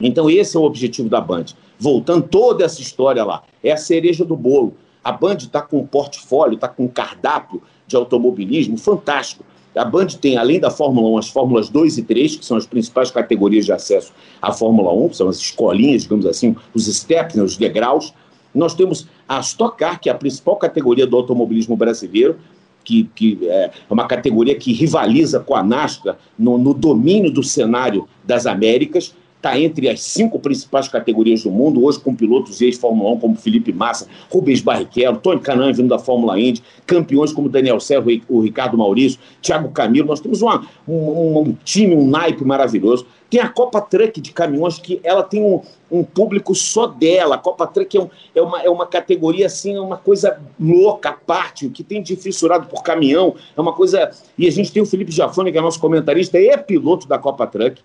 Então esse é o objetivo da Band. Voltando toda essa história lá, é a cereja do bolo. A Band está com um portfólio, está com um cardápio de automobilismo fantástico. A Band tem, além da Fórmula 1, as Fórmulas 2 e 3, que são as principais categorias de acesso à Fórmula 1, são as escolinhas, digamos assim, os steps, né, os degraus. Nós temos a Stock Car, que é a principal categoria do automobilismo brasileiro, que, que é uma categoria que rivaliza com a NASCAR no, no domínio do cenário das Américas está entre as cinco principais categorias do mundo, hoje com pilotos ex-Fórmula 1 como Felipe Massa, Rubens Barrichello, Tony Canan vindo da Fórmula Indy, campeões como Daniel Serro, o Ricardo Maurício, Thiago Camilo. Nós temos uma, um, um, time, um naipe maravilhoso. Tem a Copa Truck de caminhões, que ela tem um, um público só dela. A Copa Truck é, um, é, uma, é uma categoria, assim, é uma coisa louca, à parte. O que tem de fissurado por caminhão é uma coisa... E a gente tem o Felipe Jafone, que é nosso comentarista, é piloto da Copa Truck.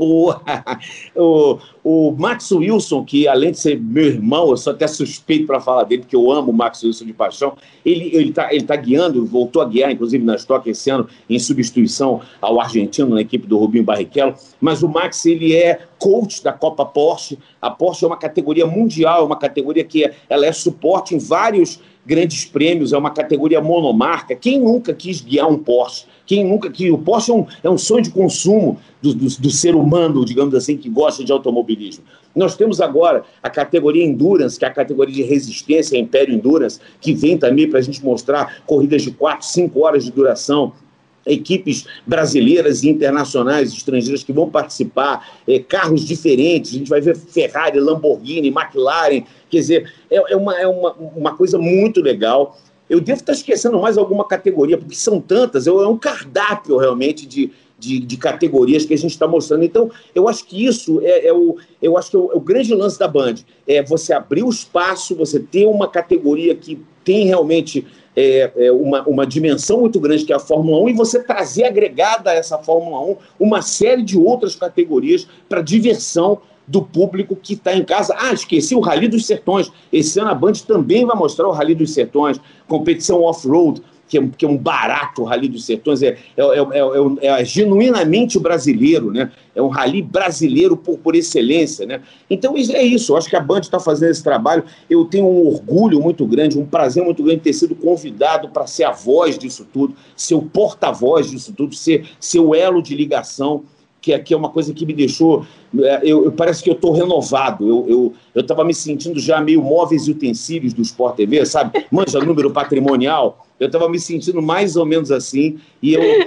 O, o, o Max Wilson, que além de ser meu irmão, eu sou até suspeito para falar dele, porque eu amo o Max Wilson de paixão, ele está ele tá, ele tá guiando, voltou a guiar, inclusive na Stock esse ano, em substituição ao argentino na equipe do Rubinho Barrichello. Mas o Max, ele é coach da Copa Porsche. A Porsche é uma categoria mundial, é uma categoria que é, ela é suporte em vários grandes prêmios, é uma categoria monomarca. Quem nunca quis guiar um Porsche? Quem nunca quis? O Porsche é um, é um sonho de consumo do, do, do, ser humano, digamos assim, que gosta de automobilismo. Nós temos agora a categoria Endurance, que é a categoria de resistência, Império Endurance, que vem também para a gente mostrar corridas de 4, 5 horas de duração, equipes brasileiras e internacionais, estrangeiras que vão participar, é, carros diferentes, a gente vai ver Ferrari, Lamborghini, McLaren, quer dizer, é, é, uma, é uma, uma coisa muito legal. Eu devo estar esquecendo mais alguma categoria, porque são tantas, é um cardápio realmente de, de, de categorias que a gente está mostrando. Então, eu acho que isso é, é o, eu acho que é o, é o, grande lance da Band. É você abrir o espaço, você ter uma categoria que tem realmente é, é uma, uma dimensão muito grande que é a Fórmula 1 e você trazer agregada a essa Fórmula 1 uma série de outras categorias para diversão do público que está em casa. Ah, esqueci o Rally dos Sertões. Esse ano a Band também vai mostrar o Rally dos Sertões, competição off-road, que é, que é, um barato o Rally dos Sertões. É, é, é, é, genuinamente brasileiro, né? É um rally brasileiro por, por excelência, né? Então é isso. Eu acho que a Band está fazendo esse trabalho. Eu tenho um orgulho muito grande, um prazer muito grande de ter sido convidado para ser a voz disso tudo, ser o porta-voz disso tudo, ser, ser o elo de ligação que aqui é uma coisa que me deixou. É, eu, eu parece que eu estou renovado. Eu estava eu, eu me sentindo já meio móveis e utensílios do Sport TV, sabe? Manja número patrimonial. Eu estava me sentindo mais ou menos assim. E eu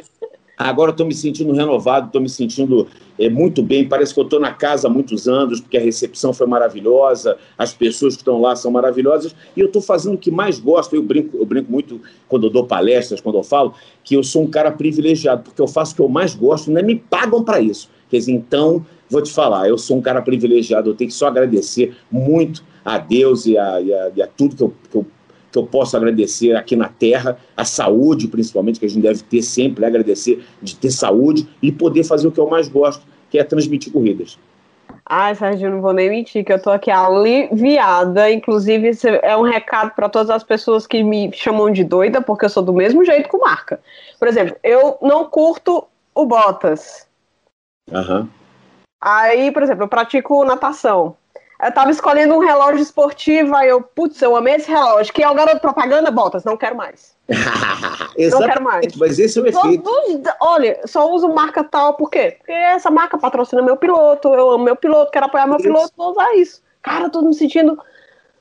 agora estou me sentindo renovado, estou me sentindo é, muito bem. Parece que eu estou na casa há muitos anos, porque a recepção foi maravilhosa, as pessoas que estão lá são maravilhosas. E eu estou fazendo o que mais gosto. Eu brinco, eu brinco muito quando eu dou palestras, quando eu falo, que eu sou um cara privilegiado, porque eu faço o que eu mais gosto, não é me pagam para isso. Quer dizer, então, vou te falar, eu sou um cara privilegiado, eu tenho que só agradecer muito a Deus e a, e a, e a tudo que eu, que eu que eu posso agradecer aqui na Terra, a saúde, principalmente, que a gente deve ter sempre, né? agradecer de ter saúde e poder fazer o que eu mais gosto, que é transmitir corridas. Ai, Sérgio, não vou nem mentir, que eu tô aqui aliviada. Inclusive, é um recado para todas as pessoas que me chamam de doida, porque eu sou do mesmo jeito com marca. Por exemplo, eu não curto o Bottas. Uhum. Aí, por exemplo, eu pratico natação. Eu tava escolhendo um relógio esportivo, aí eu, putz, eu amei esse relógio. Que é o garoto propaganda, Botas, não quero mais. não quero mais. Mas esse é o efeito. Todos, olha, só uso marca tal, por quê? Porque essa marca patrocina meu piloto, eu amo meu piloto, quero apoiar meu isso. piloto, vou usar isso. Cara, eu tô me sentindo,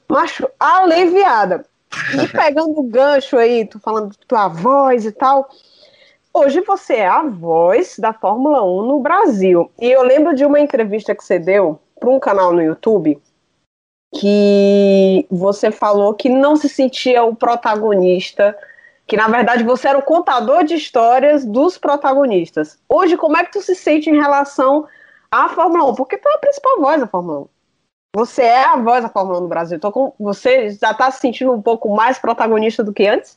macho, aliviada. E pegando o gancho aí, tu falando de tua voz e tal. Hoje você é a voz da Fórmula 1 no Brasil. E eu lembro de uma entrevista que você deu para um canal no YouTube que você falou que não se sentia o protagonista, que na verdade você era o contador de histórias dos protagonistas. Hoje, como é que tu se sente em relação à Fórmula 1? Porque tu é a principal voz da Fórmula 1. Você é a voz da Fórmula 1 no Brasil. Então, você já está se sentindo um pouco mais protagonista do que antes?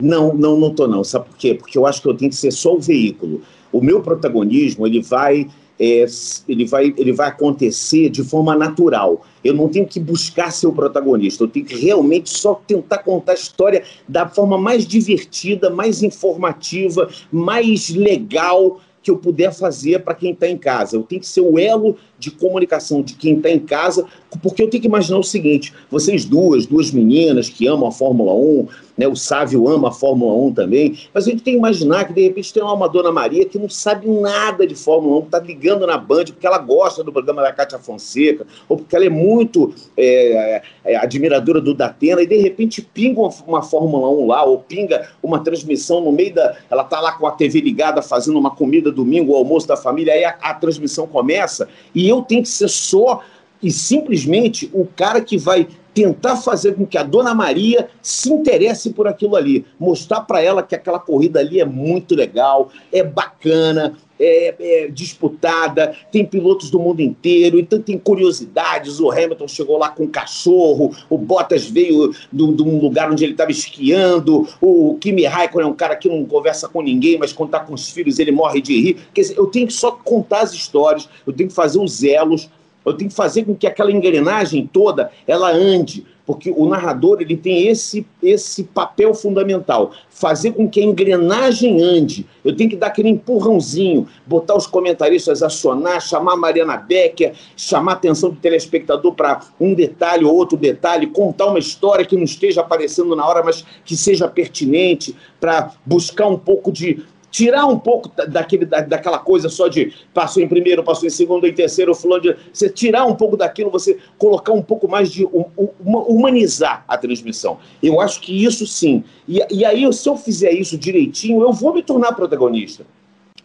Não, não, não tô não. Sabe por quê? Porque eu acho que eu tenho que ser só o veículo. O meu protagonismo, ele vai é, ele, vai, ele vai acontecer de forma natural. Eu não tenho que buscar ser o protagonista, eu tenho que realmente só tentar contar a história da forma mais divertida, mais informativa, mais legal que eu puder fazer para quem está em casa. Eu tenho que ser o elo de comunicação de quem está em casa, porque eu tenho que imaginar o seguinte: vocês duas, duas meninas que amam a Fórmula 1, né, o Sávio ama a Fórmula 1 também, mas a gente tem que imaginar que de repente tem uma Dona Maria que não sabe nada de Fórmula 1, que está ligando na Band porque ela gosta do programa da Cátia Fonseca, ou porque ela é muito é, é, admiradora do Datena, e de repente pinga uma, uma, Fórmula 1 lá, ou pinga uma transmissão no meio da. Ela está lá com a TV ligada fazendo uma comida domingo, o almoço da família, aí a, a transmissão começa, e eu tenho que ser só e simplesmente o cara que vai tentar fazer com que a Dona Maria se interesse por aquilo ali, mostrar para ela que aquela corrida ali é muito legal, é bacana, é, é, disputada, tem pilotos do mundo inteiro, então tem curiosidades. O Hamilton chegou lá com um cachorro, o Bottas veio de um lugar onde ele estava esquiando, o Kimi Raikkonen é um cara que não conversa com ninguém, mas quando está com os filhos ele morre de rir. Quer dizer, eu tenho que só contar as histórias, eu tenho que fazer os elos, eu tenho que fazer com que aquela engrenagem toda ela ande porque o narrador ele tem esse, esse papel fundamental, fazer com que a engrenagem ande. Eu tenho que dar aquele empurrãozinho, botar os comentaristas a acionar, chamar a Mariana Becker, chamar a atenção do telespectador para um detalhe ou outro detalhe, contar uma história que não esteja aparecendo na hora, mas que seja pertinente, para buscar um pouco de tirar um pouco daquele, da, daquela coisa só de passou em primeiro, passou em segundo, em terceiro, fulano de. Você tirar um pouco daquilo, você colocar um pouco mais de. Um, um, humanizar a transmissão. Eu acho que isso sim. E, e aí, se eu fizer isso direitinho, eu vou me tornar protagonista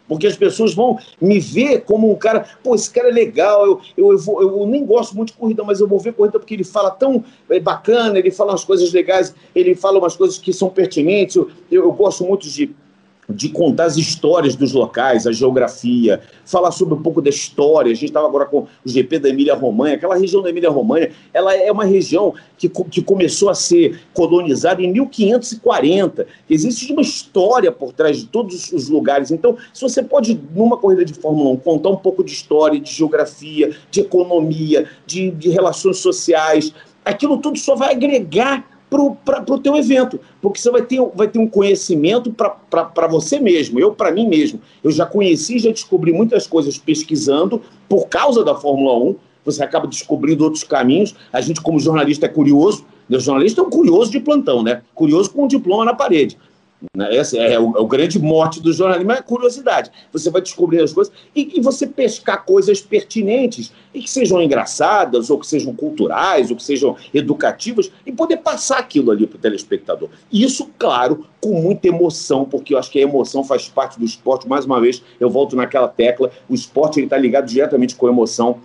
porque as pessoas vão me ver como um cara, pô, esse cara é legal, eu, eu, eu, vou, eu, nem gosto muito de corrida, mas eu vou ver corrida porque ele fala tão é, bacana, ele fala umas coisas legais, ele fala umas coisas que são pertinentes, eu, eu gosto muito de de contar as histórias dos locais, a geografia, falar sobre um pouco da história. A gente estava agora com o GP da Emília-Romanha. Aquela região da Emília-Romanha, ela é uma região que, que começou a ser colonizada em 1540. Existe uma história por trás de todos os lugares. Então, se você pode, numa corrida de Fórmula 1, contar um pouco de história, de geografia, de economia, de, de relações sociais, aquilo tudo só vai agregar para o teu evento, porque você vai ter, vai ter um conhecimento para você mesmo, eu para mim mesmo. Eu já conheci, já descobri muitas coisas pesquisando por causa da Fórmula 1, você acaba descobrindo outros caminhos. A gente, como jornalista, é curioso. O jornalista é um curioso de plantão, né? Curioso com um diploma na parede. Né? Esse é o, é o, grande mote do jornalismo, é curiosidade. Você vai descobrir as coisas e, e, você pescar coisas pertinentes e que sejam engraçadas, ou que sejam culturais, ou que sejam educativas, e poder passar aquilo ali para o telespectador. Isso, claro, com muita emoção, porque eu acho que a emoção faz parte do esporte. Mais uma vez, eu volto naquela tecla: o esporte está ligado diretamente com a emoção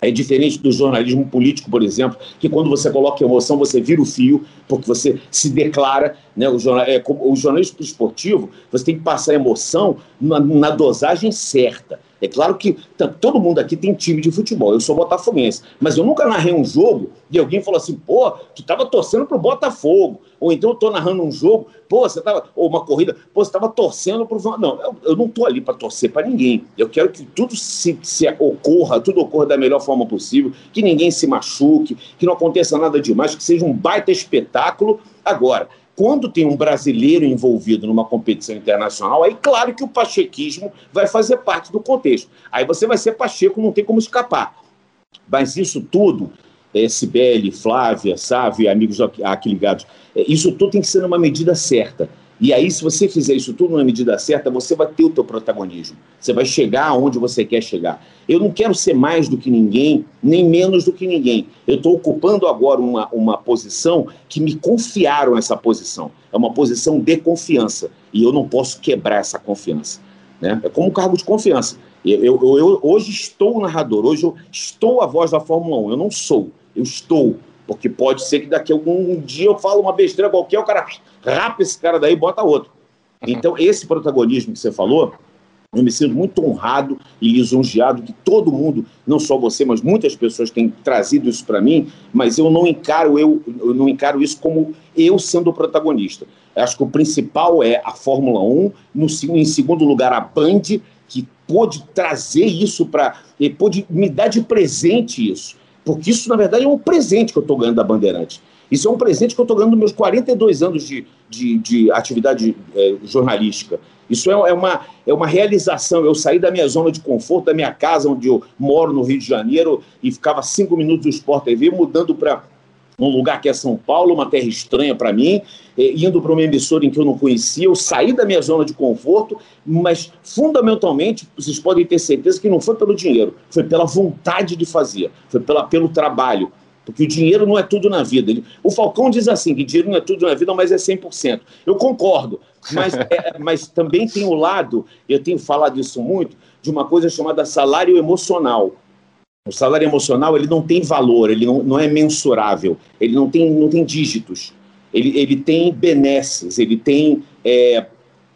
é diferente do jornalismo político, por exemplo, que quando você coloca emoção, você vira o fio, porque você se declara. Né, o, jornal, é, o jornalismo esportivo, você tem que passar emoção na, na dosagem certa. É claro que todo mundo aqui tem time de futebol. Eu sou botafoguense, mas eu nunca narrei um jogo e alguém falou assim: pô, tu estava torcendo pro Botafogo. Ou então eu tô narrando um jogo, pô, você tava. Ou uma corrida, pô, você estava torcendo pro. Não, eu, eu não tô ali para torcer para ninguém. Eu quero que tudo se, se ocorra, tudo ocorra da melhor forma possível, que ninguém se machuque, que não aconteça nada demais, que seja um baita espetáculo. Agora, quando tem um brasileiro envolvido numa competição internacional, aí claro que o pachequismo vai fazer parte do contexto. Aí você vai ser pacheco, não tem como escapar. Mas isso tudo, é, Sibeli, Flávia, Sávio, amigos aqui ligados, é, isso tudo tem que ser numa medida certa. E aí, se você fizer isso tudo na medida certa, você vai ter o teu protagonismo. Você vai chegar aonde você quer chegar. Eu não quero ser mais do que ninguém, nem menos do que ninguém. Eu estou ocupando agora uma, uma posição que me confiaram essa posição. É uma posição de confiança. E eu não posso quebrar essa confiança. Né? É como um cargo de confiança. Eu, eu, eu hoje estou o narrador, hoje eu estou a voz da Fórmula 1. Eu não sou, eu estou. Porque pode ser que daqui a algum dia eu falo uma besteira qualquer, o cara rapa esse cara daí e bota outro. Então, esse protagonismo que você falou, eu me sinto muito honrado e lisonjeado que todo mundo, não só você, mas muitas pessoas têm trazido isso para mim, mas eu não encaro eu, eu não encaro isso como eu sendo o protagonista. Eu acho que o principal é a Fórmula 1, no, em segundo lugar a Band, que pôde trazer isso para, pôde me dar de presente isso, porque isso na verdade é um presente que eu estou ganhando da Bandeirante. Isso é um presente que eu estou ganhando nos meus 42 anos de, de, de atividade é, jornalística. Isso é, é, uma, é uma realização. Eu saí da minha zona de conforto, da minha casa, onde eu moro no Rio de Janeiro, e ficava cinco minutos do Sport TV, mudando para um lugar que é São Paulo, uma terra estranha para mim, indo para uma emissora em que eu não conhecia. Eu saí da minha zona de conforto, mas fundamentalmente, vocês podem ter certeza que não foi pelo dinheiro, foi pela vontade de fazer, foi pela, pelo trabalho porque o dinheiro não é tudo na vida. O Falcão diz assim, que dinheiro não é tudo na vida, mas é 100%. Eu concordo, mas, é, mas também tem o lado, eu tenho falado isso muito, de uma coisa chamada salário emocional. O salário emocional ele não tem valor, ele não, não é mensurável, ele não tem, não tem dígitos, ele, ele tem benesses, ele tem é,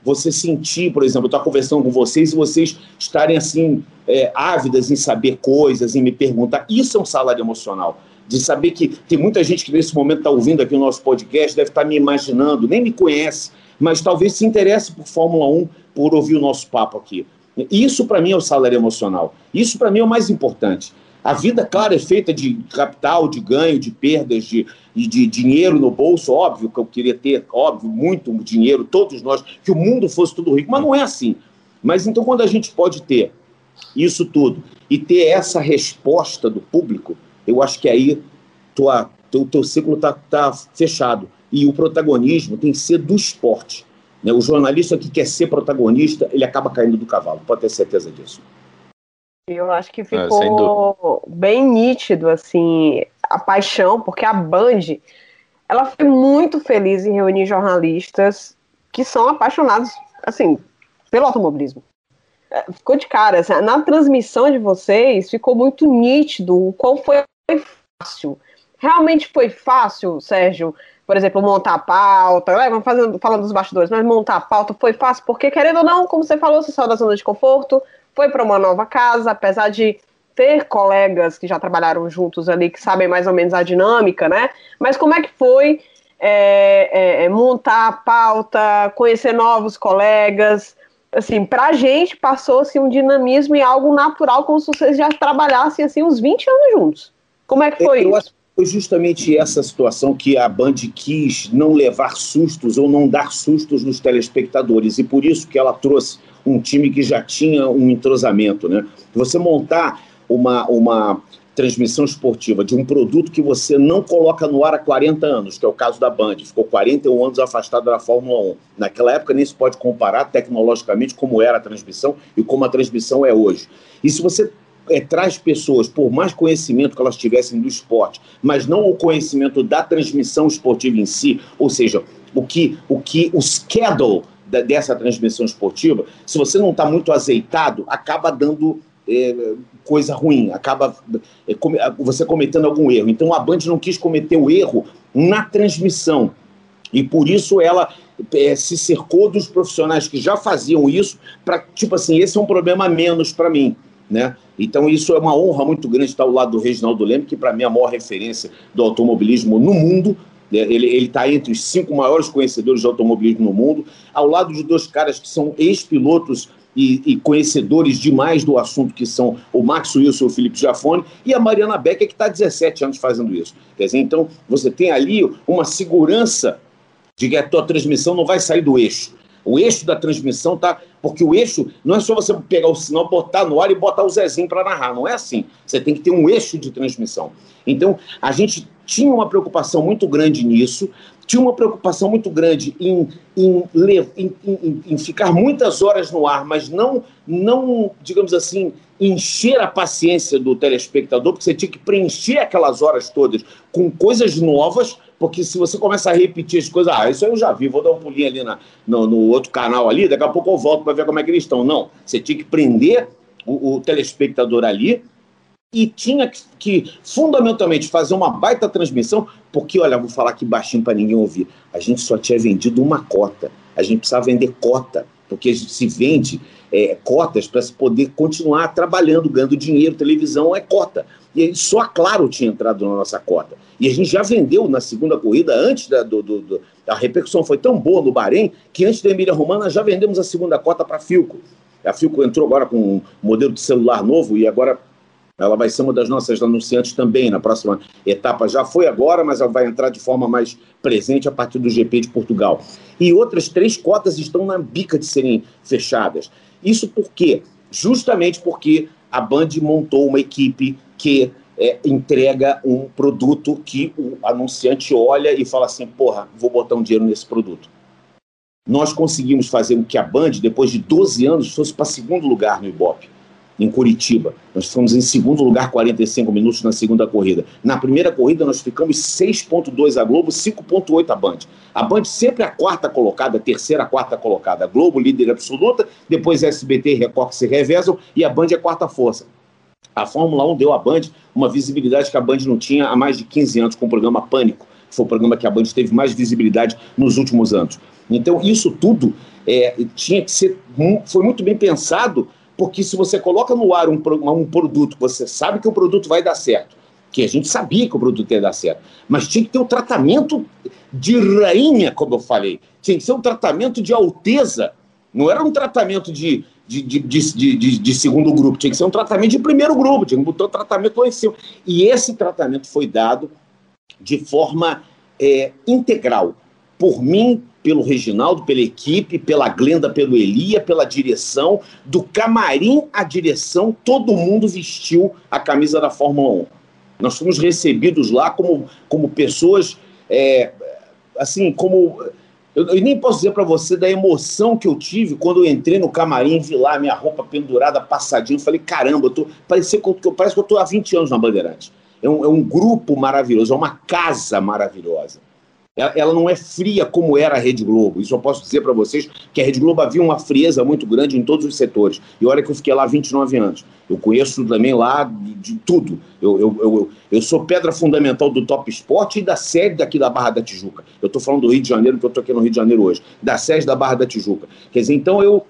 você sentir, por exemplo, eu estar conversando com vocês e vocês estarem assim, é, ávidas em saber coisas, em me perguntar. Isso é um salário emocional. De saber que tem muita gente que nesse momento está ouvindo aqui o nosso podcast, deve estar me imaginando, nem me conhece, mas talvez se interesse por Fórmula 1, por ouvir o nosso papo aqui. Isso para mim é o salário emocional. Isso para mim é o mais importante. A vida, claro, é feita de capital, de ganho, de perdas, de, de dinheiro no bolso, óbvio que eu queria ter, óbvio, muito dinheiro, todos nós, que o mundo fosse tudo rico, mas não é assim. Mas então, quando a gente pode ter isso tudo e ter essa resposta do público, eu acho que aí tua, teu, teu ciclo está tá fechado. E o protagonismo tem que ser do esporte. Né? O jornalista que quer ser protagonista, ele acaba caindo do cavalo, pode ter certeza disso. Eu acho que é, ficou é, bem nítido, assim, a paixão, porque a Band, ela foi muito feliz em reunir jornalistas que são apaixonados, assim, pelo automobilismo. É, ficou de cara, assim, na transmissão de vocês, ficou muito nítido o qual foi fácil. Realmente foi fácil, Sérgio, por exemplo, montar a pauta, né, vamos fazendo, falando dos bastidores, mas montar a pauta foi fácil, porque querendo ou não, como você falou, você saiu da zona de conforto, foi para uma nova casa, apesar de ter colegas que já trabalharam juntos ali, que sabem mais ou menos a dinâmica, né? Mas como é que foi é, é, é montar a pauta, conhecer novos colegas? Assim, pra gente passou-se assim, um dinamismo e algo natural, como se vocês já trabalhassem assim uns 20 anos juntos. Como é que foi eu, isso? Foi justamente essa situação que a Band quis não levar sustos ou não dar sustos nos telespectadores, e por isso que ela trouxe um time que já tinha um entrosamento. Né? Você montar uma, uma transmissão esportiva de um produto que você não coloca no ar há 40 anos, que é o caso da Band, ficou 41 anos afastado da Fórmula 1. Naquela época nem se pode comparar tecnologicamente como era a transmissão e como a transmissão é hoje. E se você é, traz pessoas, por mais conhecimento que elas tivessem do esporte, mas não o conhecimento da transmissão esportiva em si, ou seja, o que o, que, o schedule dessa transmissão esportiva, se você não está muito azeitado, acaba dando é, coisa ruim, acaba é, você cometendo algum erro. Então a Band não quis cometer o erro na transmissão. E por isso ela é, se cercou dos profissionais que já faziam isso, para, tipo assim, esse é um problema menos para mim. Né? Então, isso é uma honra muito grande estar ao lado do Reginaldo Leme, que para mim é a maior referência do automobilismo no mundo? Ele está entre os cinco maiores conhecedores de automobilismo no mundo, ao lado de dois caras que são ex-pilotos e, e, conhecedores demais do assunto, que são o Max Wilson e o Felipe Giafone, e a Mariana Becker, que está há 17 anos fazendo isso. Quer dizer, então, você tem ali uma segurança de que a tua transmissão não vai sair do eixo. O eixo da transmissão tá. Porque o eixo não é só você pegar o sinal, botar no ar e botar o Zezinho para narrar. Não é assim. Você tem que ter um eixo de transmissão. Então, a gente tinha uma preocupação muito grande nisso, tinha uma preocupação muito grande em, em, em, em, em ficar muitas horas no ar, mas não, não, digamos assim, encher a paciência do telespectador, porque você tinha que preencher aquelas horas todas com coisas novas porque se você começa a repetir as coisas, ah, isso eu já vi, vou dar um pulinho ali na, no, no outro canal ali, daqui a pouco eu volto para ver como é que eles estão. Não, você tinha que prender o, o telespectador ali e tinha que, que, fundamentalmente fazer uma baita transmissão, porque, olha, vou falar aqui baixinho para ninguém ouvir, a gente só tinha vendido uma cota, a gente precisava vender cota, porque se vende é, cotas para se poder continuar trabalhando, ganhando dinheiro, televisão é cota. E só a Claro tinha entrado na nossa cota. E a gente já vendeu na segunda corrida, antes da, do, do, do, a repercussão foi tão boa no Bahrein, que antes da Emília Romana já vendemos a segunda cota para a Filco. A Filco entrou agora com um modelo de celular novo e agora ela vai ser uma das nossas anunciantes também na próxima etapa. Já foi agora, mas ela vai entrar de forma mais presente a partir do GP de Portugal. E outras três cotas estão na bica de serem fechadas. Isso por quê? Justamente porque a Band montou uma equipe que é, entrega um produto que o anunciante olha e fala assim: porra, vou botar um dinheiro nesse produto. Nós conseguimos fazer com que a Band, depois de 12 anos, fosse para segundo lugar no Ibope em Curitiba. Nós ficamos em segundo lugar 45 minutos na segunda corrida. Na primeira corrida nós ficamos 6.2 a Globo, 5.8 a Band. A Band sempre a quarta colocada, terceira, quarta colocada. A Globo líder absoluta, depois SBT e Record se revezam e a Band é a quarta força. A Fórmula 1 deu à Band uma visibilidade que a Band não tinha há mais de 15 anos com o programa Pânico. Foi o programa que a Band teve mais visibilidade nos últimos anos. Então, isso tudo é, tinha que ser, foi muito bem pensado, porque se você coloca no ar um, um produto, você sabe que o produto vai dar certo, que a gente sabia que o produto ia dar certo, mas tinha que ter um tratamento de rainha, como eu falei, tinha que ser um tratamento de alteza, não era um tratamento de, de, de, de, de, segundo grupo, tinha que ser um tratamento de primeiro grupo, tinha que botar o tratamento lá em cima. E esse tratamento foi dado de forma é, integral por mim, pelo Reginaldo, pela equipe, pela Glenda, pelo Elia, pela direção, do camarim à direção, todo mundo vestiu a camisa da Fórmula 1. Nós fomos recebidos lá como, como pessoas, é, assim, como. Eu, eu, nem posso dizer para você da emoção que eu tive quando eu entrei no camarim, vi lá minha roupa pendurada, passadinha. Eu falei, caramba, eu tô, parece, que eu, parece que eu estou há 20 anos na Bandeirante. É um, é um grupo maravilhoso, é uma casa maravilhosa. Ela não é fria como era a Rede Globo. Isso eu posso dizer para vocês que a Rede Globo havia uma frieza muito grande em todos os setores. E olha que eu fiquei lá 29 anos. Eu conheço também lá de, tudo. Eu, eu, eu, eu, sou pedra fundamental do Top Sport e da sede daqui da Barra da Tijuca. Eu estou falando do Rio de Janeiro, porque eu estou aqui no Rio de Janeiro hoje. Da sede da Barra da Tijuca. Quer dizer, então eu,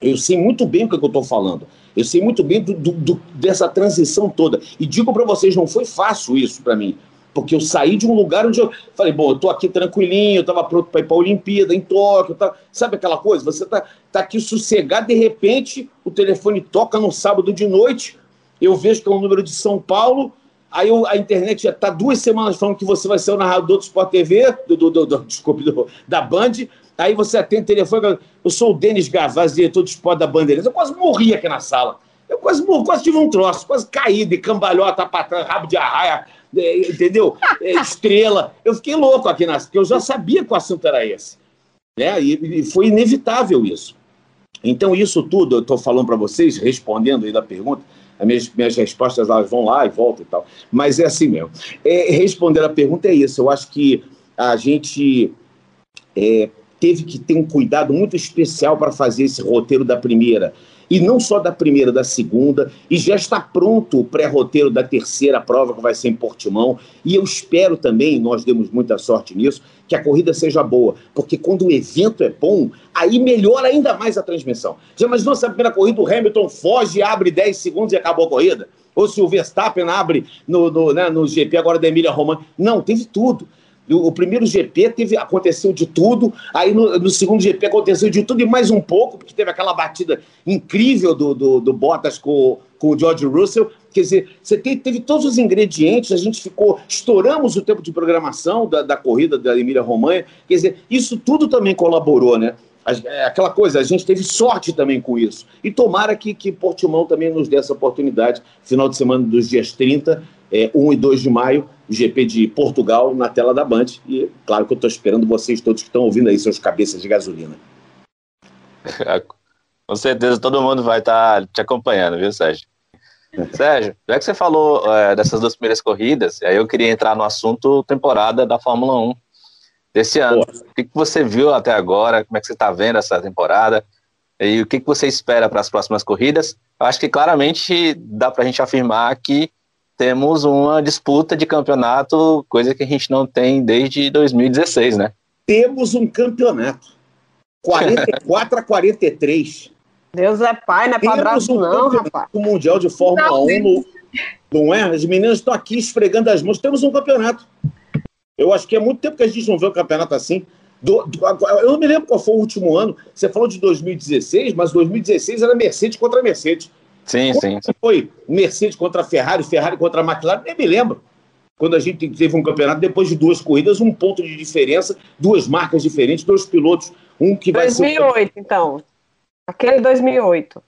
eu sei muito bem o que, é que eu estou falando. Eu sei muito bem do, do, do, dessa transição toda. E digo para vocês, não foi fácil isso para mim. Porque eu saí de um lugar onde eu falei, bom, eu tô aqui tranquilinho, eu estava pronto para ir para a Olimpíada, em Tóquio, tá... sabe aquela coisa? Você tá, tá aqui sossegado, de repente o telefone toca no sábado de noite, eu vejo que é um número de São Paulo, aí eu, a internet já está duas semanas falando que você vai ser o narrador do Sport TV, do, do, do, do desculpe, do, da Band, aí você atende o telefone, eu sou o Denis Gavaz, diretor do Sport da Bandeirantes, eu quase morri aqui na sala. Eu quase, quase tive um troço, quase caí de cambalhota para trás, rabo de arraia, é, entendeu? É, estrela. Eu fiquei louco aqui, na, porque eu já sabia que o assunto era esse. Né? E, e foi inevitável isso. Então, isso tudo, eu estou falando para vocês, respondendo aí da pergunta, as minhas, minhas respostas elas vão lá e voltam e tal. Mas é assim mesmo. É, responder a pergunta é isso. Eu acho que a gente é, teve que ter um cuidado muito especial para fazer esse roteiro da primeira e não só da primeira, da segunda, e já está pronto o pré-roteiro da terceira prova, que vai ser em Portimão. E eu espero também, nós demos muita sorte nisso, que a corrida seja boa, porque quando o evento é bom, aí melhora ainda mais a transmissão. Já imaginou se a primeira corrida o Hamilton foge, abre 10 segundos e acabou a corrida? Ou se o Verstappen abre no, no, né, no GP agora da Emília Romana? Não, teve tudo. O primeiro GP teve, aconteceu de tudo, aí no, no, segundo GP aconteceu de tudo e mais um pouco, porque teve aquela batida incrível do, do, do Bottas com, com o George Russell. Quer dizer, você teve, teve todos os ingredientes, a gente ficou, estouramos o tempo de programação da, da corrida da Emília Romanha. Quer dizer, isso tudo também colaborou, né? É aquela coisa, a gente teve sorte também com isso. E tomara que, que Portimão também nos dê essa oportunidade, final de semana dos dias 30, é, 1 e 2 de maio, GP de Portugal na tela da Band. E claro que eu estou esperando vocês todos que estão ouvindo aí, seus cabeças de gasolina. Com certeza todo mundo vai estar tá te acompanhando, viu, Sérgio? Sérgio, já que você falou é, dessas duas primeiras corridas, aí eu queria entrar no assunto temporada da Fórmula 1 desse ano. Boa. O que, que você viu até agora? Como é que você está vendo essa temporada? E o que, que você espera para as próximas corridas? Eu acho que claramente dá para a gente afirmar que temos uma disputa de campeonato, coisa que a gente não tem desde 2016, né? Temos um campeonato. 44 a 43. Deus é pai, não é padrasto um não, rapaz. O Mundial de Fórmula não, 1, no, não é? As meninas estão aqui esfregando as mãos. Temos um campeonato. Eu acho que é muito tempo que a gente não vê um campeonato assim. Do, do, eu não me lembro qual foi o último ano. Você falou de 2016, mas 2016 era Mercedes contra Mercedes. Sim, sim. Foi Mercedes contra Ferrari, Ferrari contra McLaren, nem me lembro. Quando a gente teve um campeonato, depois de duas corridas, um ponto de diferença, duas marcas diferentes, dois pilotos, um que vai 2008, ser... então. Aquele 2008.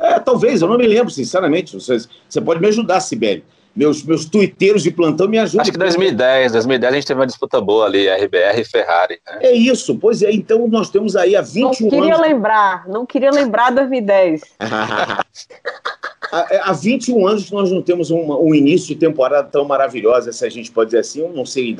É, talvez, eu não me lembro, sinceramente. Você, você pode me ajudar, Sibeli meus, meus tuiteiros de plantão me ajudam. Acho que 2010, 2010 a gente teve uma disputa boa ali, RBR e Ferrari. Né? É isso, pois é, então nós temos aí há 21 anos... Não queria anos... lembrar, não queria lembrar 2010. há, há 21 anos que nós não temos um, um, início de temporada tão maravilhosa, se a gente pode dizer assim, eu não sei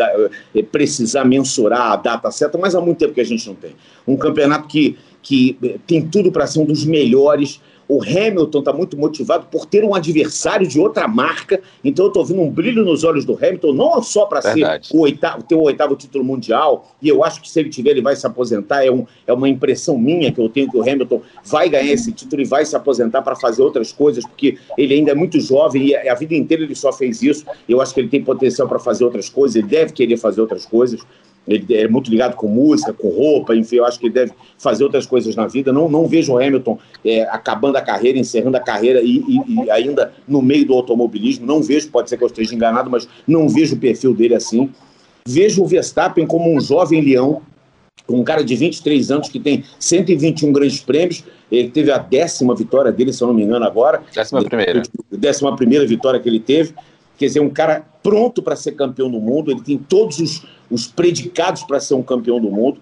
eh, precisar mensurar a data certa, mas há muito tempo que a gente não tem. Um campeonato que, que eh, tem tudo para ser um dos melhores O Hamilton está muito motivado por ter um adversário de outra marca. Então eu estou vendo um brilho nos olhos do Hamilton, não só para ser o oitavo, ter o oitavo título mundial. E eu acho que se ele tiver, ele vai se aposentar. É, um, é uma impressão minha que eu tenho que o Hamilton vai ganhar esse título e vai se aposentar para fazer outras coisas, porque ele ainda é muito jovem e a vida inteira ele só fez isso. Eu acho que ele tem potencial para fazer outras coisas, ele deve querer fazer outras coisas. Ele é muito ligado com música, com roupa, enfim, eu acho que ele deve fazer outras coisas na vida. Não, não vejo o Hamilton é, acabando a carreira, encerrando a carreira e, e, e, ainda no meio do automobilismo. Não vejo, pode ser que eu esteja enganado, mas não vejo o perfil dele assim. Vejo o Verstappen como um jovem leão, um cara de 23 anos que tem 121 grandes prêmios. Ele teve a décima vitória dele, se eu não me engano, agora. Décima primeira. Décima primeira vitória que ele teve. Quer dizer, um cara pronto para ser campeão do mundo, ele tem todos os, os predicados para ser um campeão do mundo.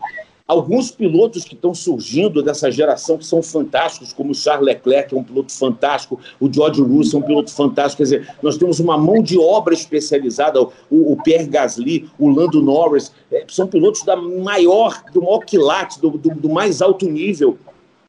Alguns pilotos que estão surgindo dessa geração que são fantásticos, como o Charles Leclerc, é um piloto fantástico, o George Russell é um piloto fantástico. Quer dizer, nós temos uma mão de obra especializada, o, o Pierre Gasly, o Lando Norris, é, são pilotos da maior, do maior quilate, do, do, do mais alto nível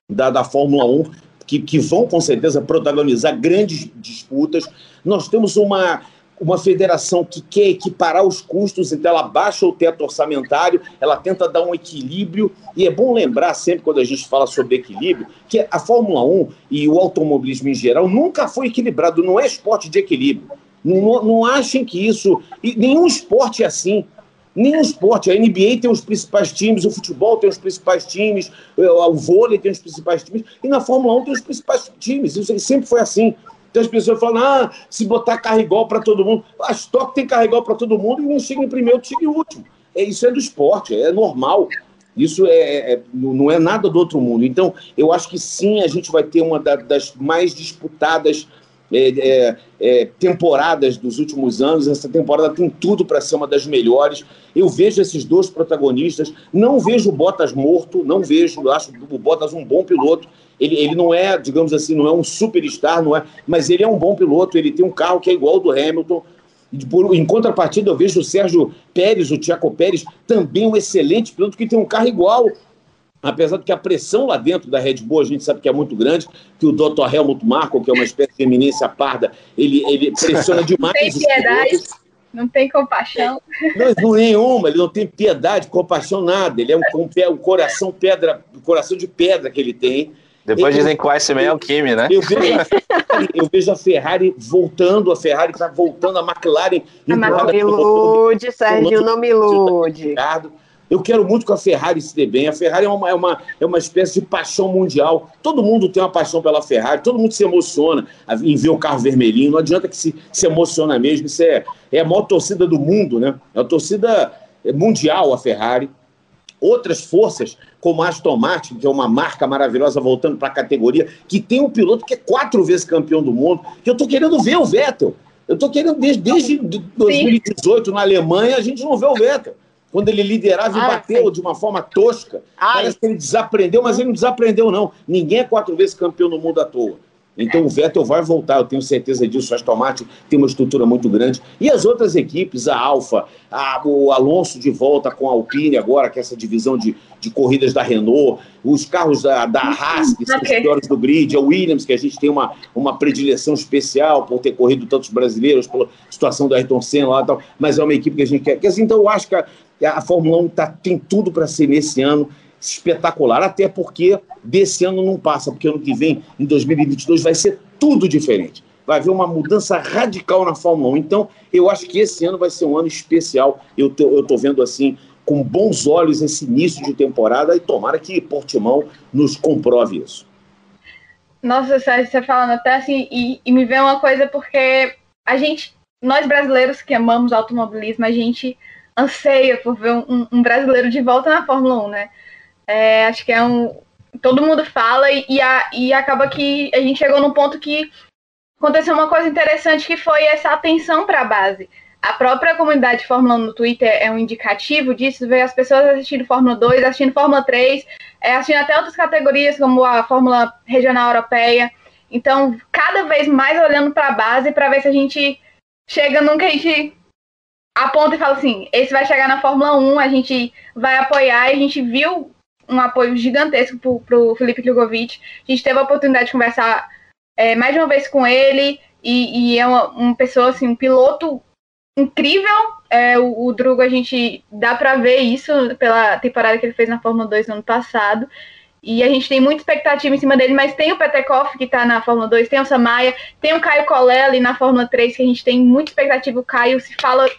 da, da Fórmula 1, que, que vão com certeza protagonizar grandes disputas. Nós temos uma, uma federação que quer equiparar os custos, então ela baixa o teto orçamentário, ela tenta dar um equilíbrio, e é bom lembrar sempre, quando a gente fala sobre equilíbrio, que a Fórmula 1 e o automobilismo em geral nunca foi equilibrado, não é esporte de equilíbrio. Não, não achem que isso. Nenhum esporte é assim. Nenhum esporte. A NBA tem os principais times, o futebol tem os principais times, o vôlei tem os principais times, e na Fórmula 1 tem os principais times. Isso sempre foi assim. Então as pessoas falam, ah, se botar carro igual para todo mundo. A Stock tem carro igual para todo mundo e um chega em primeiro, outro chega em último. É, isso é do esporte, é normal. Isso é, é, não é nada do outro mundo. Então, eu acho que sim, a gente vai ter uma das mais disputadas é, é, é, temporadas dos últimos anos. Essa temporada tem tudo para ser uma das melhores. Eu vejo esses dois protagonistas. Não vejo o Bottas morto, não vejo. Acho o Bottas um bom piloto. Ele, ele não é, digamos assim, não é um superstar, não é, mas ele é um bom piloto. Ele tem um carro que é igual ao do Hamilton. Por, em contrapartida, eu vejo o Sérgio Pérez, o Tiago Pérez, também um excelente piloto que tem um carro igual apesar de que a pressão lá dentro da Red Bull a gente sabe que é muito grande, que o Dr. Helmut Marko, que é uma espécie de eminência parda, ele, ele pressiona demais. Tem piedade, não tem compaixão. Não, não nenhuma, ele não tem piedade, compaixão, nada. Ele é um, um, um coração pedra, um coração de pedra que ele tem. Depois dizem que o Iceman é o Kimi, né? Eu vejo, eu vejo, a Ferrari voltando, a Ferrari está voltando, a McLaren. Não me ilude, Sérgio, não me ilude. Ricardo. Eu quero muito que a Ferrari se dê bem. A Ferrari é uma, é uma, é uma espécie de paixão mundial. Todo mundo tem uma paixão pela Ferrari, todo mundo se emociona em ver o carro vermelhinho. Não adianta que se, se emociona mesmo. Isso é, é a maior torcida do mundo, né? É a torcida mundial, a Ferrari. Outras forças, como a Aston Martin, que é uma marca maravilhosa voltando para a categoria, que tem um piloto que é quatro vezes campeão do mundo, que eu estou querendo ver o Vettel. Eu estou querendo, desde, desde 2018 na Alemanha, a gente não vê o Vettel quando ele liderava e ah, bateu sim. de uma forma tosca. Ai. Parece que ele desaprendeu, mas ele não desaprendeu, não. Ninguém é quatro vezes campeão no mundo à toa. Então o Vettel vai voltar, eu tenho certeza disso. A Aston Martin tem uma estrutura muito grande. E as outras equipes, a Alfa, a, o Alonso de volta com a Alpine agora, que é essa divisão de, de corridas da Renault, os carros da, da Haas, que são okay. os piores do grid, a Williams, que a gente tem uma, uma predileção especial por ter corrido tantos brasileiros, pela situação do Ayrton Senna lá e tal, mas é uma equipe que a gente quer. Então eu acho que a, a Fórmula 1 tá, tem tudo para ser nesse ano espetacular, até porque desse ano não passa, porque ano que vem, em 2022, vai ser tudo diferente. Vai haver uma mudança radical na Fórmula 1. Então, eu acho que esse ano vai ser um ano especial. Eu tô, eu tô vendo assim, com bons olhos, esse início de temporada, e tomara que Portimão nos comprove isso. Nossa, Sérgio, você falando até assim, e, e me vê uma coisa, porque a gente, nós brasileiros que amamos automobilismo, a gente anseia por ver um, um brasileiro de volta na Fórmula 1, né? É, acho que é um. Todo mundo fala e, e, a, e acaba que a gente chegou num ponto que aconteceu uma coisa interessante que foi essa atenção para a base. A própria comunidade de Fórmula 1 no Twitter é um indicativo disso, ver as pessoas assistindo Fórmula 2, assistindo Fórmula 3, é, assistindo até outras categorias, como a Fórmula Regional Europeia. Então, cada vez mais olhando para a base para ver se a gente chega num que a gente aponta e fala assim: esse vai chegar na Fórmula 1, a gente vai apoiar. E a gente viu um apoio gigantesco para o Felipe Klugovic. A gente teve a oportunidade de conversar é, mais de uma vez com ele e, e é uma, uma, pessoa, assim, um piloto incrível. É, o, o Drugo, a gente dá para ver isso pela temporada que ele fez na Fórmula 2 no ano passado. E a gente tem muita expectativa em cima dele, mas tem o Petekoff que está na Fórmula 2, tem o Samaia, tem o Caio Collet ali na Fórmula 3, que a gente tem muita expectativa. O Caio se fala.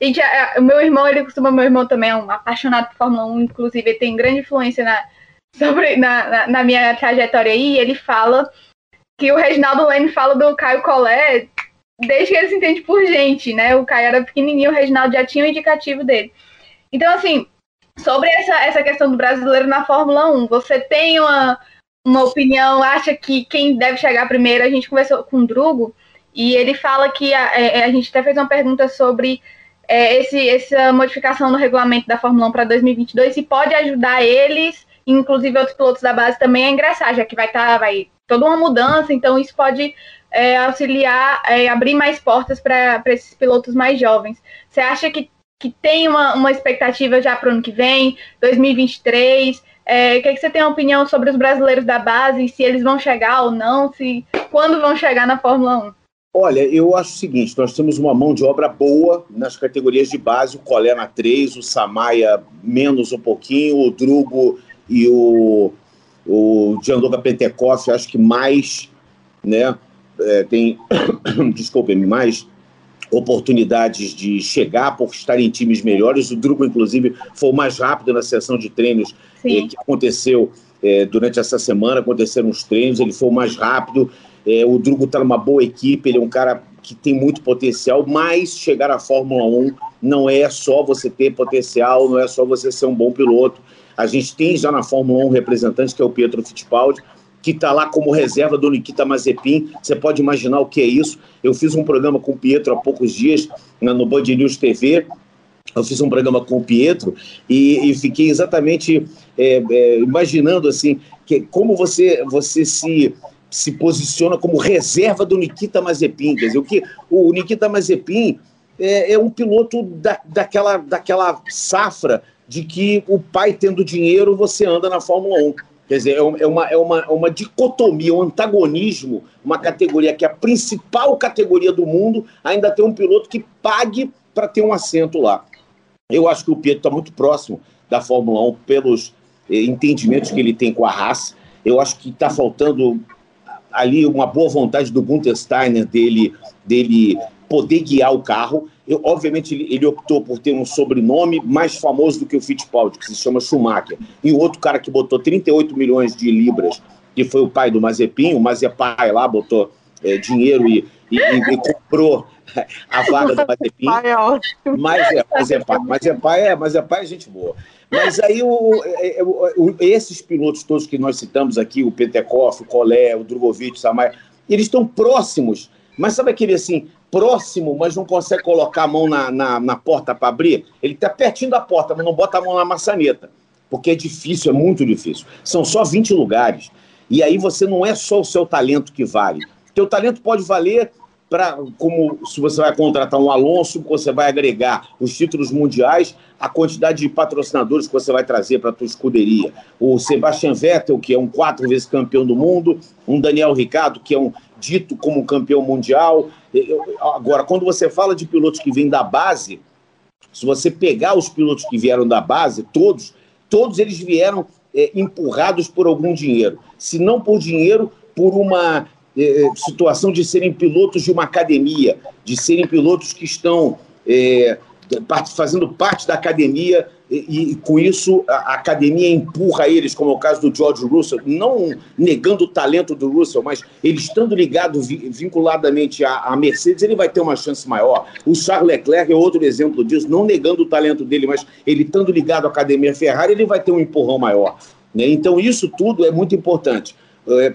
Gente, o meu irmão, ele costuma, meu irmão também é um apaixonado por Fórmula 1, inclusive ele tem grande influência na, sobre, na, na, na minha trajetória aí, ele fala que o Reginaldo Leme fala do Caio Collet desde que ele se entende por gente, né? O Caio era pequenininho, o Reginaldo já tinha o indicativo dele. Então, assim, sobre essa, essa questão do brasileiro na Fórmula 1, você tem uma, uma opinião, acha que quem deve chegar primeiro? A gente conversou com o Drugo e ele fala que a, a, é, é, a gente até fez uma pergunta sobre é, esse, essa modificação no regulamento da Fórmula 1 para 2022 e pode ajudar eles, inclusive outros pilotos da base também a ingressar, já que vai estar tá, vai toda uma mudança, então isso pode é, auxiliar, é, abrir mais portas para esses pilotos mais jovens. Você acha que, que tem uma, uma expectativa já para o ano que vem, 2023? É, que, que você tem opinião sobre os brasileiros da base, se eles vão chegar ou não, se quando vão chegar na Fórmula 1? Olha, eu acho o seguinte: nós temos uma mão de obra boa nas categorias de base, o Colé na 3, o Samaia menos um pouquinho, o Drugo e o o Gianluca Pentecoff, acho que mais, né, é, tem, desculpem-me, mais oportunidades de chegar por estar em times melhores. O Drugo, inclusive, foi o mais rápido na sessão de treinos é, que aconteceu é, durante essa semana. Aconteceram os treinos, ele foi o mais rápido. É, o Drugo está numa boa equipe, ele é um cara que tem muito potencial, mas chegar à Fórmula 1 não é só você ter potencial, não é só você ser um bom piloto. A gente tem já na Fórmula 1 um representante, que é o Pietro Fittipaldi, que está lá como reserva do Nikita Mazepin. Você pode imaginar o que é isso. Eu fiz um programa com o Pietro há poucos dias né, no Band News TV. Eu fiz um programa com o Pietro e, e fiquei exatamente é, é, imaginando assim que como você você se se posiciona como reserva do Nikita Mazepin. Quer dizer, o que o Nikita Mazepin é, é um piloto da, daquela, daquela safra de que o pai tendo dinheiro, você anda na Fórmula 1. Quer dizer, é, é uma, é uma, é uma dicotomia, um antagonismo, uma categoria que é a principal categoria do mundo, ainda tem um piloto que pague para ter um assento lá. Eu acho que o Pietro está muito próximo da Fórmula 1 pelos eh, entendimentos que ele tem com a raça. Eu acho que está faltando ali uma boa vontade do Gunther Steiner dele, dele poder guiar o carro. Eu, obviamente, ele, ele, optou por ter um sobrenome mais famoso do que o Fittipaldi, que se chama Schumacher. E o outro cara que botou 38 milhões de libras, que foi o pai do Mazepin, o Mazepai lá botou é, dinheiro e, e, e, comprou a vaga do Mazepin. Mas é, mas é pai, mas é pai, é, mas é pai é gente boa. Mas aí o, o, esses pilotos todos que nós citamos aqui, o Pentecoff, o Colé, o Drogovic, o Samay, eles estão próximos. Mas sabe aquele assim, próximo, mas não consegue colocar a mão na, na, na porta para abrir, ele está pertinho da porta, mas não bota a mão na maçaneta. Porque é difícil, é muito difícil. São só 20 lugares. E aí você não é só o seu talento que vale. Teu talento pode valer para como se você vai contratar um Alonso, você vai agregar os títulos mundiais, a quantidade de patrocinadores que você vai trazer para a tua escuderia. O Sebastian Vettel, que é um quatro vezes campeão do mundo, um Daniel Ricciardo, que é um dito como campeão mundial. Agora, quando você fala de pilotos que vêm da base, se você pegar os pilotos que vieram da base, todos, todos eles vieram é, empurrados por algum dinheiro. Se não por dinheiro, por uma é, situação de serem pilotos de uma academia, de serem pilotos que estão é, fazendo parte da academia e, e, com isso a, academia empurra eles, como é o caso do George Russell, não negando o talento do Russell, mas ele estando ligado vi, vinculadamente à, à, Mercedes, ele vai ter uma chance maior. O Charles Leclerc é outro exemplo disso, não negando o talento dele, mas ele estando ligado à academia Ferrari, ele vai ter um empurrão maior. Né? Então isso tudo é muito importante. É,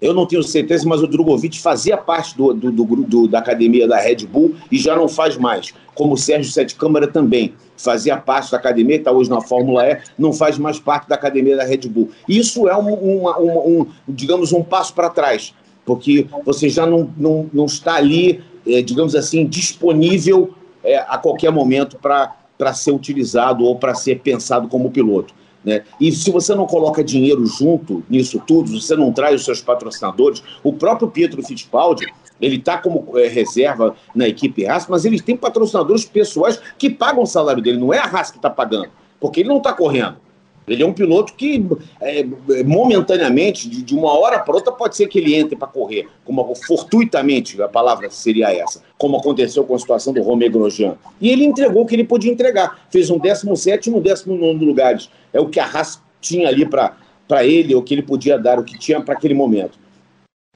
eu não tenho certeza, mas o Drogovic fazia parte do, do, do, do, da academia da Red Bull e já não faz mais. Como o Sérgio Sete Câmara também fazia parte da academia, está hoje na Fórmula E, não faz mais parte da academia da Red Bull. Isso é um, um, um, um digamos, um passo para trás, porque você já não, não, não está ali, é, digamos assim, disponível é, a qualquer momento para ser utilizado ou para ser pensado como piloto. Né? E se você não coloca dinheiro junto nisso tudo, você não traz os seus patrocinadores, o próprio Pietro Fittipaldi, ele está como é, reserva na equipe Haas, mas ele tem patrocinadores pessoais que pagam o salário dele, não é a Haas que está pagando, porque ele não está correndo. Ele é um piloto que, é, momentaneamente, de, de, uma hora para outra, pode ser que ele entre para correr, como fortuitamente, a palavra seria essa, como aconteceu com a situação do Romeo Grosjean. E ele entregou o que ele podia entregar. Fez um 17 e um 19 lugares. É o que a Haas tinha ali para ele, o que ele podia dar, o que tinha para aquele momento.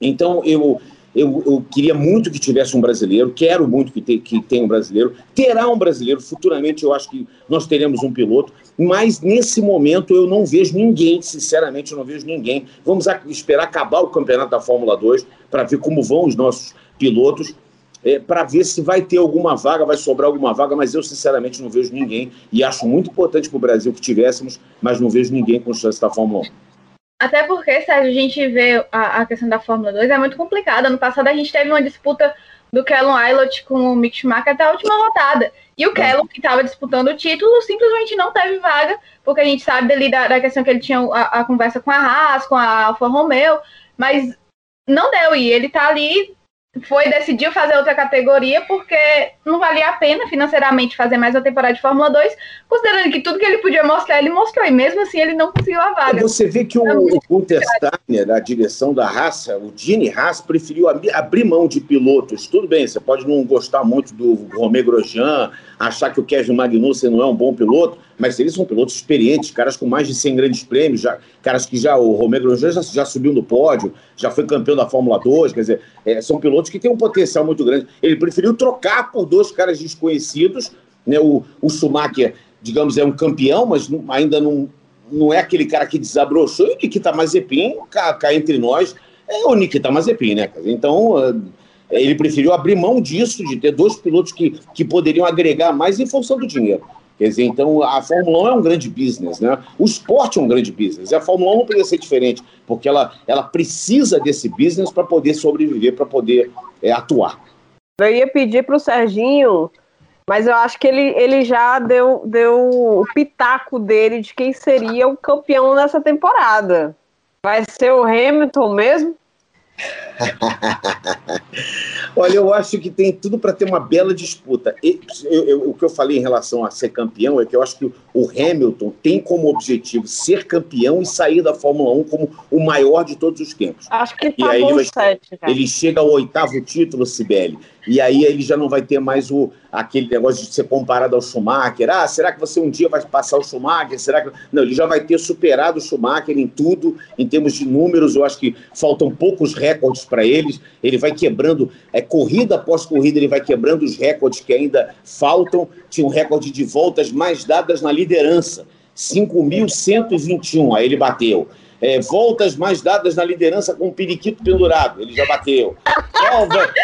Então, eu, eu, eu, queria muito que tivesse um brasileiro, quero muito que, te, que tenha um brasileiro, terá um brasileiro, futuramente eu acho que nós teremos um piloto, mas nesse momento eu não vejo ninguém, sinceramente eu não vejo ninguém. Vamos esperar acabar o campeonato da Fórmula 2 para ver como vão os nossos pilotos, é, para ver se vai ter alguma vaga, vai sobrar alguma vaga, mas eu sinceramente não vejo ninguém e acho muito importante para o Brasil que tivéssemos, mas não vejo ninguém com chance da Fórmula 1. Até porque, Sérgio, a gente vê a, a, questão da Fórmula 2 é muito complicada. No passado a gente teve uma disputa do Kellon Aylott com o Mick Schumacher até a última rodada. E o Kellon, que estava disputando o título, simplesmente não teve vaga, porque a gente sabe dali da, da questão que ele tinha a, a, conversa com a Haas, com a Alfa Romeo, mas não deu. E ele está ali foi decidiu fazer outra categoria porque não valia a pena financeiramente fazer mais uma temporada de Fórmula 2, considerando que tudo que ele podia mostrar, ele mostrou, e mesmo assim ele não conseguiu a vaga. Você vê que o, o Gunter Steiner, a direção da raça, o Gene Haas, preferiu abrir mão de pilotos. Tudo bem, você pode não gostar muito do Romé Grosjean, achar que o Kevin Magnussen não é um bom piloto, mas eles são pilotos experientes, caras com mais de 100 grandes prêmios, já, caras que já, o Romero Grosjean já, já subiu no pódio, já foi campeão da Fórmula 2, quer dizer, é, são pilotos que têm um potencial muito grande. Ele preferiu trocar por dois caras desconhecidos, né, o, o Schumacher, digamos, é um campeão, mas não, ainda não, não é aquele cara que desabrochou, e o Nikita Mazepin, cá, cá entre nós, é o Nikita Mazepin, né? Então, é, ele preferiu abrir mão disso, de ter dois pilotos que, que poderiam agregar mais em função do dinheiro. Quer dizer, então a Fórmula 1 é um grande business, né? O esporte é um grande business. E a Fórmula 1 não poderia ser diferente, porque ela, ela precisa desse business para poder sobreviver, para poder é, atuar. Eu ia pedir para o Serginho, mas eu acho que ele, ele já deu, deu o pitaco dele de quem seria o campeão nessa temporada. Vai ser o Hamilton mesmo? Olha, eu acho que tem tudo para ter uma bela disputa. Eu, eu, o que eu falei em relação a ser campeão é que eu acho que o Hamilton tem como objetivo ser campeão e sair da Fórmula 1 como o maior de todos os tempos. Acho que tá e aí ele, vai, sete, ele chega ao oitavo título, Sibeli. E aí ele já não vai ter mais o, aquele negócio de ser comparado ao Schumacher. Ah, será que você um dia vai passar o Schumacher? Será que... Não, ele já vai ter superado o Schumacher em tudo, em termos de números. Eu acho que faltam poucos recordes para eles. Ele vai quebrando, é, corrida após corrida, ele vai quebrando os recordes que ainda faltam. Tinha um recorde de voltas mais dadas na liderança. 5.121, aí ele bateu é, voltas mais dadas na liderança com o periquito pendurado, ele já bateu.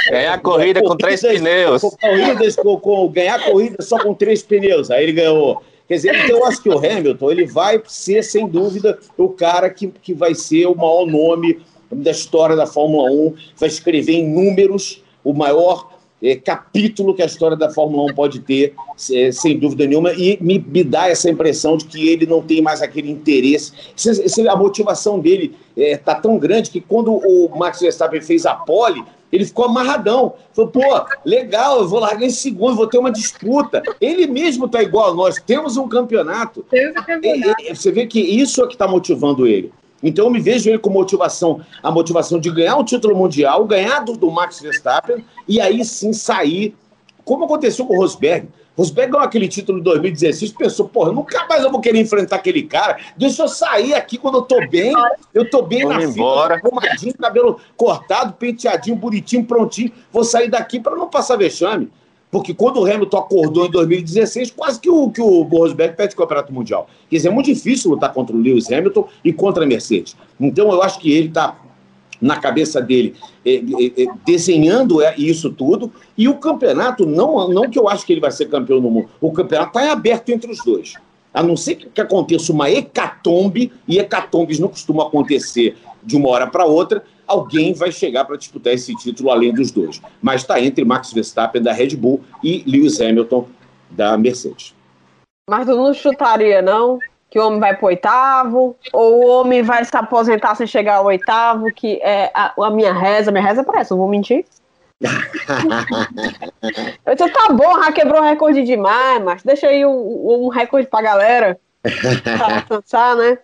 ganhar corrida com três pneus. Corridas, com, com, ganhar corrida só com três pneus, aí ele ganhou. Quer dizer, então eu acho que o Hamilton ele vai ser, sem dúvida, o cara que, que vai ser o maior nome da história da Fórmula 1, vai escrever em números o maior é, capítulo que a história da Fórmula 1 pode ter, é, sem dúvida nenhuma, e me, me, dá essa impressão de que ele não tem mais aquele interesse. Se, se a motivação dele está é, tão grande que quando o Max Verstappen fez a pole, ele ficou amarradão. Falou, pô, legal, eu vou largar em segundo, vou ter uma disputa. Ele mesmo está igual a nós, temos um campeonato. Temos um campeonato. Você vê que isso é que está motivando ele. Então eu me vejo ele com motivação, a motivação de ganhar um título mundial, ganhar do, do Max Verstappen e aí sim sair, como aconteceu com o Rosberg. Rosberg ganhou aquele título em 2016, pensou, porra, nunca mais eu vou querer enfrentar aquele cara. Deixa eu sair aqui quando eu tô bem. Eu tô bem Vamos na embora. fila, arrumadinho, cabelo cortado, penteadinho, bonitinho, prontinho. Vou sair daqui para não passar vexame. Porque quando o Hamilton acordou em 2016, quase que o, que o Rosberg perde o Campeonato Mundial. Quer dizer, é muito difícil lutar contra o Lewis Hamilton e contra a Mercedes. Então eu acho que ele está na cabeça dele é, é, é, desenhando isso tudo. E o campeonato, não, não que eu acho que ele vai ser campeão no mundo, o campeonato está aberto entre os dois. A não ser que, que aconteça uma hecatombe, e hecatombes não costumam acontecer de uma hora para outra, alguém vai chegar para disputar esse título além dos dois. Mas está entre Max Verstappen da Red Bull e Lewis Hamilton da Mercedes. Mas tu não chutaria, não? que o homem vai pro oitavo, ou o homem vai se aposentar sem chegar ao oitavo, que é a, a minha reza, minha reza parece, não vou mentir. eu disse, tá bom, já quebrou o recorde demais, mas deixa aí um, um recorde pra galera. pra alcançar, né?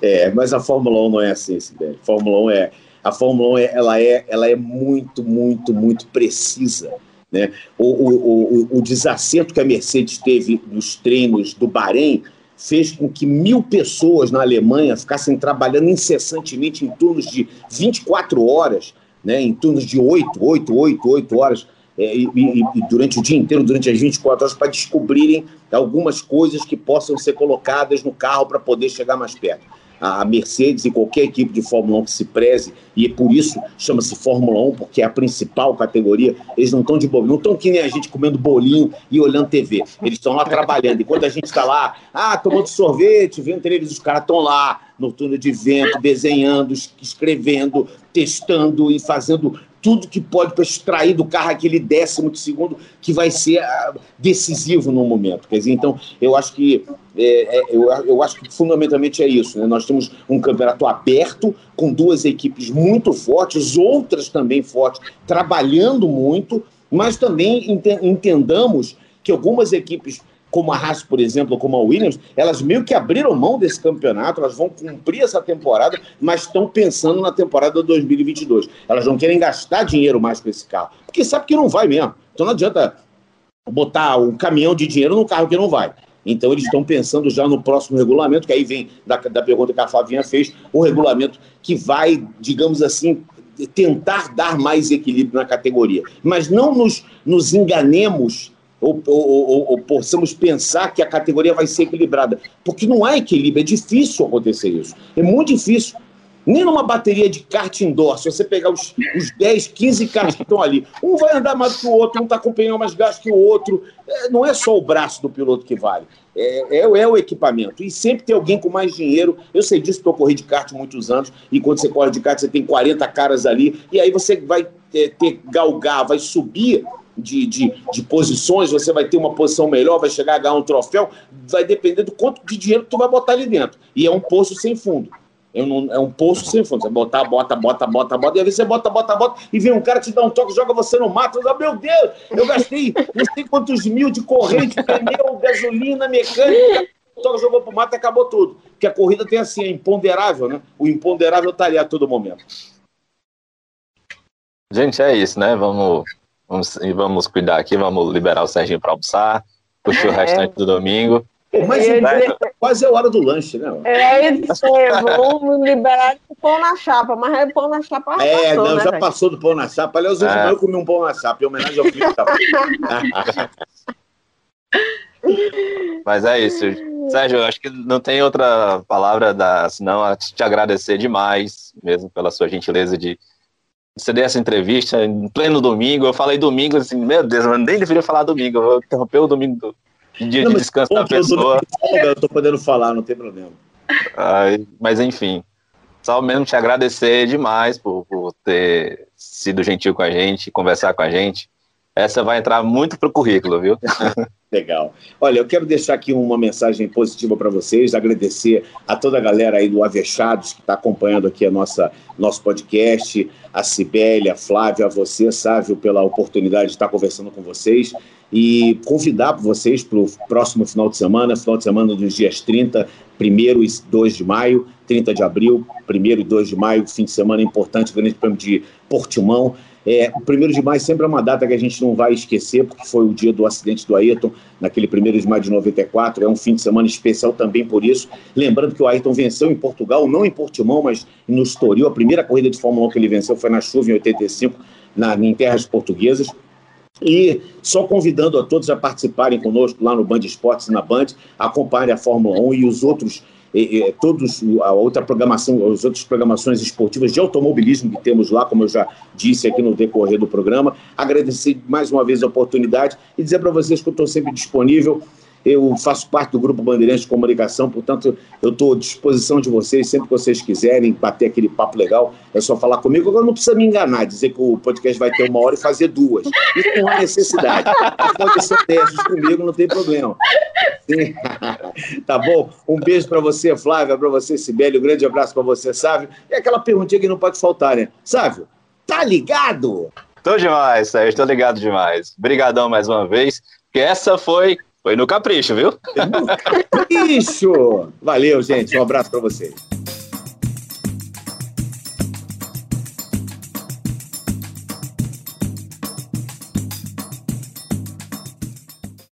É, mas a Fórmula 1 não é assim, Sibeli. Fórmula 1 é. A Fórmula 1 é, ela é, ela é muito, muito, muito precisa. Né? O, o, o, o desacerto que a Mercedes teve nos treinos do Bahrein fez com que mil pessoas na Alemanha ficassem trabalhando incessantemente em turnos de 24 horas, né, em turnos de 8, 8, 8, 8 horas, é, e, e, e, durante o dia inteiro, durante as 24 horas, para descobrirem algumas coisas que possam ser colocadas no carro para poder chegar mais perto a Mercedes e qualquer equipe de Fórmula 1 que se preze, e por isso chama-se Fórmula 1, porque é a principal categoria, eles não estão de bobo, não estão que nem a gente comendo bolinho e olhando TV. Eles estão lá trabalhando. Enquanto a gente está lá, ah, tomando sorvete, vendo televisão, os caras estão lá no túnel de vento, desenhando, escrevendo, testando e fazendo tudo que pode para extrair do carro aquele décimo de segundo que vai ser uh, decisivo no momento. Quer dizer, então, eu acho que é, é, eu, eu acho que fundamentalmente é isso. Né? Nós temos um campeonato aberto, com duas equipes muito fortes, outras também fortes, trabalhando muito, mas também entendamos que algumas equipes como a Haas, por exemplo, como a Williams, elas meio que abriram mão desse campeonato, elas vão cumprir essa temporada, mas estão pensando na temporada 2022. Elas não querem gastar dinheiro mais com esse carro, porque sabe que não vai mesmo. Então não adianta botar um caminhão de dinheiro num carro que não vai. Então eles estão pensando já no próximo regulamento, que aí vem da, da pergunta que a Flavinha fez, o regulamento que vai, digamos assim, tentar dar mais equilíbrio na categoria. Mas não nos, nos enganemos ou, ou, ou, ou, possamos pensar que a categoria vai ser equilibrada. Porque não há equilíbrio, é difícil acontecer isso. É muito difícil. Nem numa bateria de kart indoor, se você pegar os, os 10, 15 carros que estão ali, um vai andar mais que o outro, um está com pneu mais gasto que o outro. É, não é só o braço do piloto que vale, é, é, é, o equipamento. E sempre tem alguém com mais dinheiro. Eu sei disso, eu corri de kart muitos anos, e quando você corre de kart, você tem 40 caras ali, e aí você vai é, ter galgar, vai subir de, de, de, posições, você vai ter uma posição melhor, vai chegar a ganhar um troféu, vai depender do quanto de dinheiro tu vai botar ali dentro. E é um poço sem fundo. É um, é um poço sem fundo. Você botar, bota, bota, bota, bota, e aí você bota, bota, bota, e vem um cara te dá um toque, joga você no mato. Fala, meu Deus, eu gastei não sei quantos mil de corrente, pneu, gasolina, mecânica. Toca, jogou pro mato e acabou tudo. Porque a corrida tem assim, é imponderável, né? O imponderável está ali a todo momento. Gente, é isso, né? Vamos Vamos, vamos cuidar aqui, vamos liberar o Serginho para almoçar, é. o restante do domingo. Mas é, dizer, quase é a hora do lanche, né? É, isso vamos liberar o pão na chapa, mas é pão na chapa já É, passou, não, né, já passou do pão na chapa. Aliás, hoje é. eu comi um pão na chapa, em homenagem ao filho Mas é isso. Sérgio, eu acho que não tem outra palavra da, senão a te agradecer demais, mesmo pela sua gentileza de você deu essa entrevista em pleno domingo, eu falei domingo, assim, meu Deus, eu nem deveria falar domingo, eu vou interromper o domingo do dia não, de descanso da pessoa. Eu tô podendo falar, não tem problema. Ai, mas enfim, só mesmo te agradecer demais por, por ter sido gentil com a gente, conversar com a gente. Essa vai entrar muito pro currículo, viu? Legal. Olha, eu quero deixar aqui uma mensagem positiva para vocês, agradecer a toda a galera aí do Avechados que está acompanhando aqui a nossa nosso podcast, a Cibele, a Flávia, a você, Sávio, pela oportunidade de estar conversando com vocês e convidar vocês para o próximo final de semana, final de semana dos dias 30, 1 e 2 de maio, 30 de abril, 1 e 2 de maio, fim de semana importante, grande prêmio de Portimão. É, o primeiro de maio sempre é uma data que a gente não vai esquecer, porque foi o dia do acidente do Ayrton, naquele primeiro de maio de 94. É um fim de semana especial também por isso. Lembrando que o Ayrton venceu em Portugal, não em Portimão, mas no Estoril. A primeira corrida de Fórmula 1 que ele venceu foi na chuva em 85, na, em terras portuguesas. E só convidando a todos a participarem conosco lá no Band Esportes na Band, acompanhem a Fórmula 1 e os outros e, e, todos a outra programação, as outras programações esportivas de automobilismo que temos lá, como eu já disse aqui no decorrer do programa. Agradecer mais uma vez a oportunidade e dizer para vocês que eu estou sempre disponível eu faço parte do Grupo Bandeirantes de Comunicação, portanto, eu estou à disposição de vocês, sempre que vocês quiserem bater aquele papo legal, é só falar comigo. Agora não precisa me enganar, dizer que o podcast vai ter uma hora e fazer duas. Isso não há necessidade. Pode ser testes comigo, não tem problema. Tá bom? Um beijo para você, Flávia, para você, Sibeli, um grande abraço para você, Sávio. E aquela perguntinha que não pode faltar, né? Sávio, tá ligado? Tô demais, Sérgio, tô ligado demais. Obrigadão mais uma vez, que essa foi foi no capricho, viu? No capricho! Valeu, gente. Um abraço para vocês.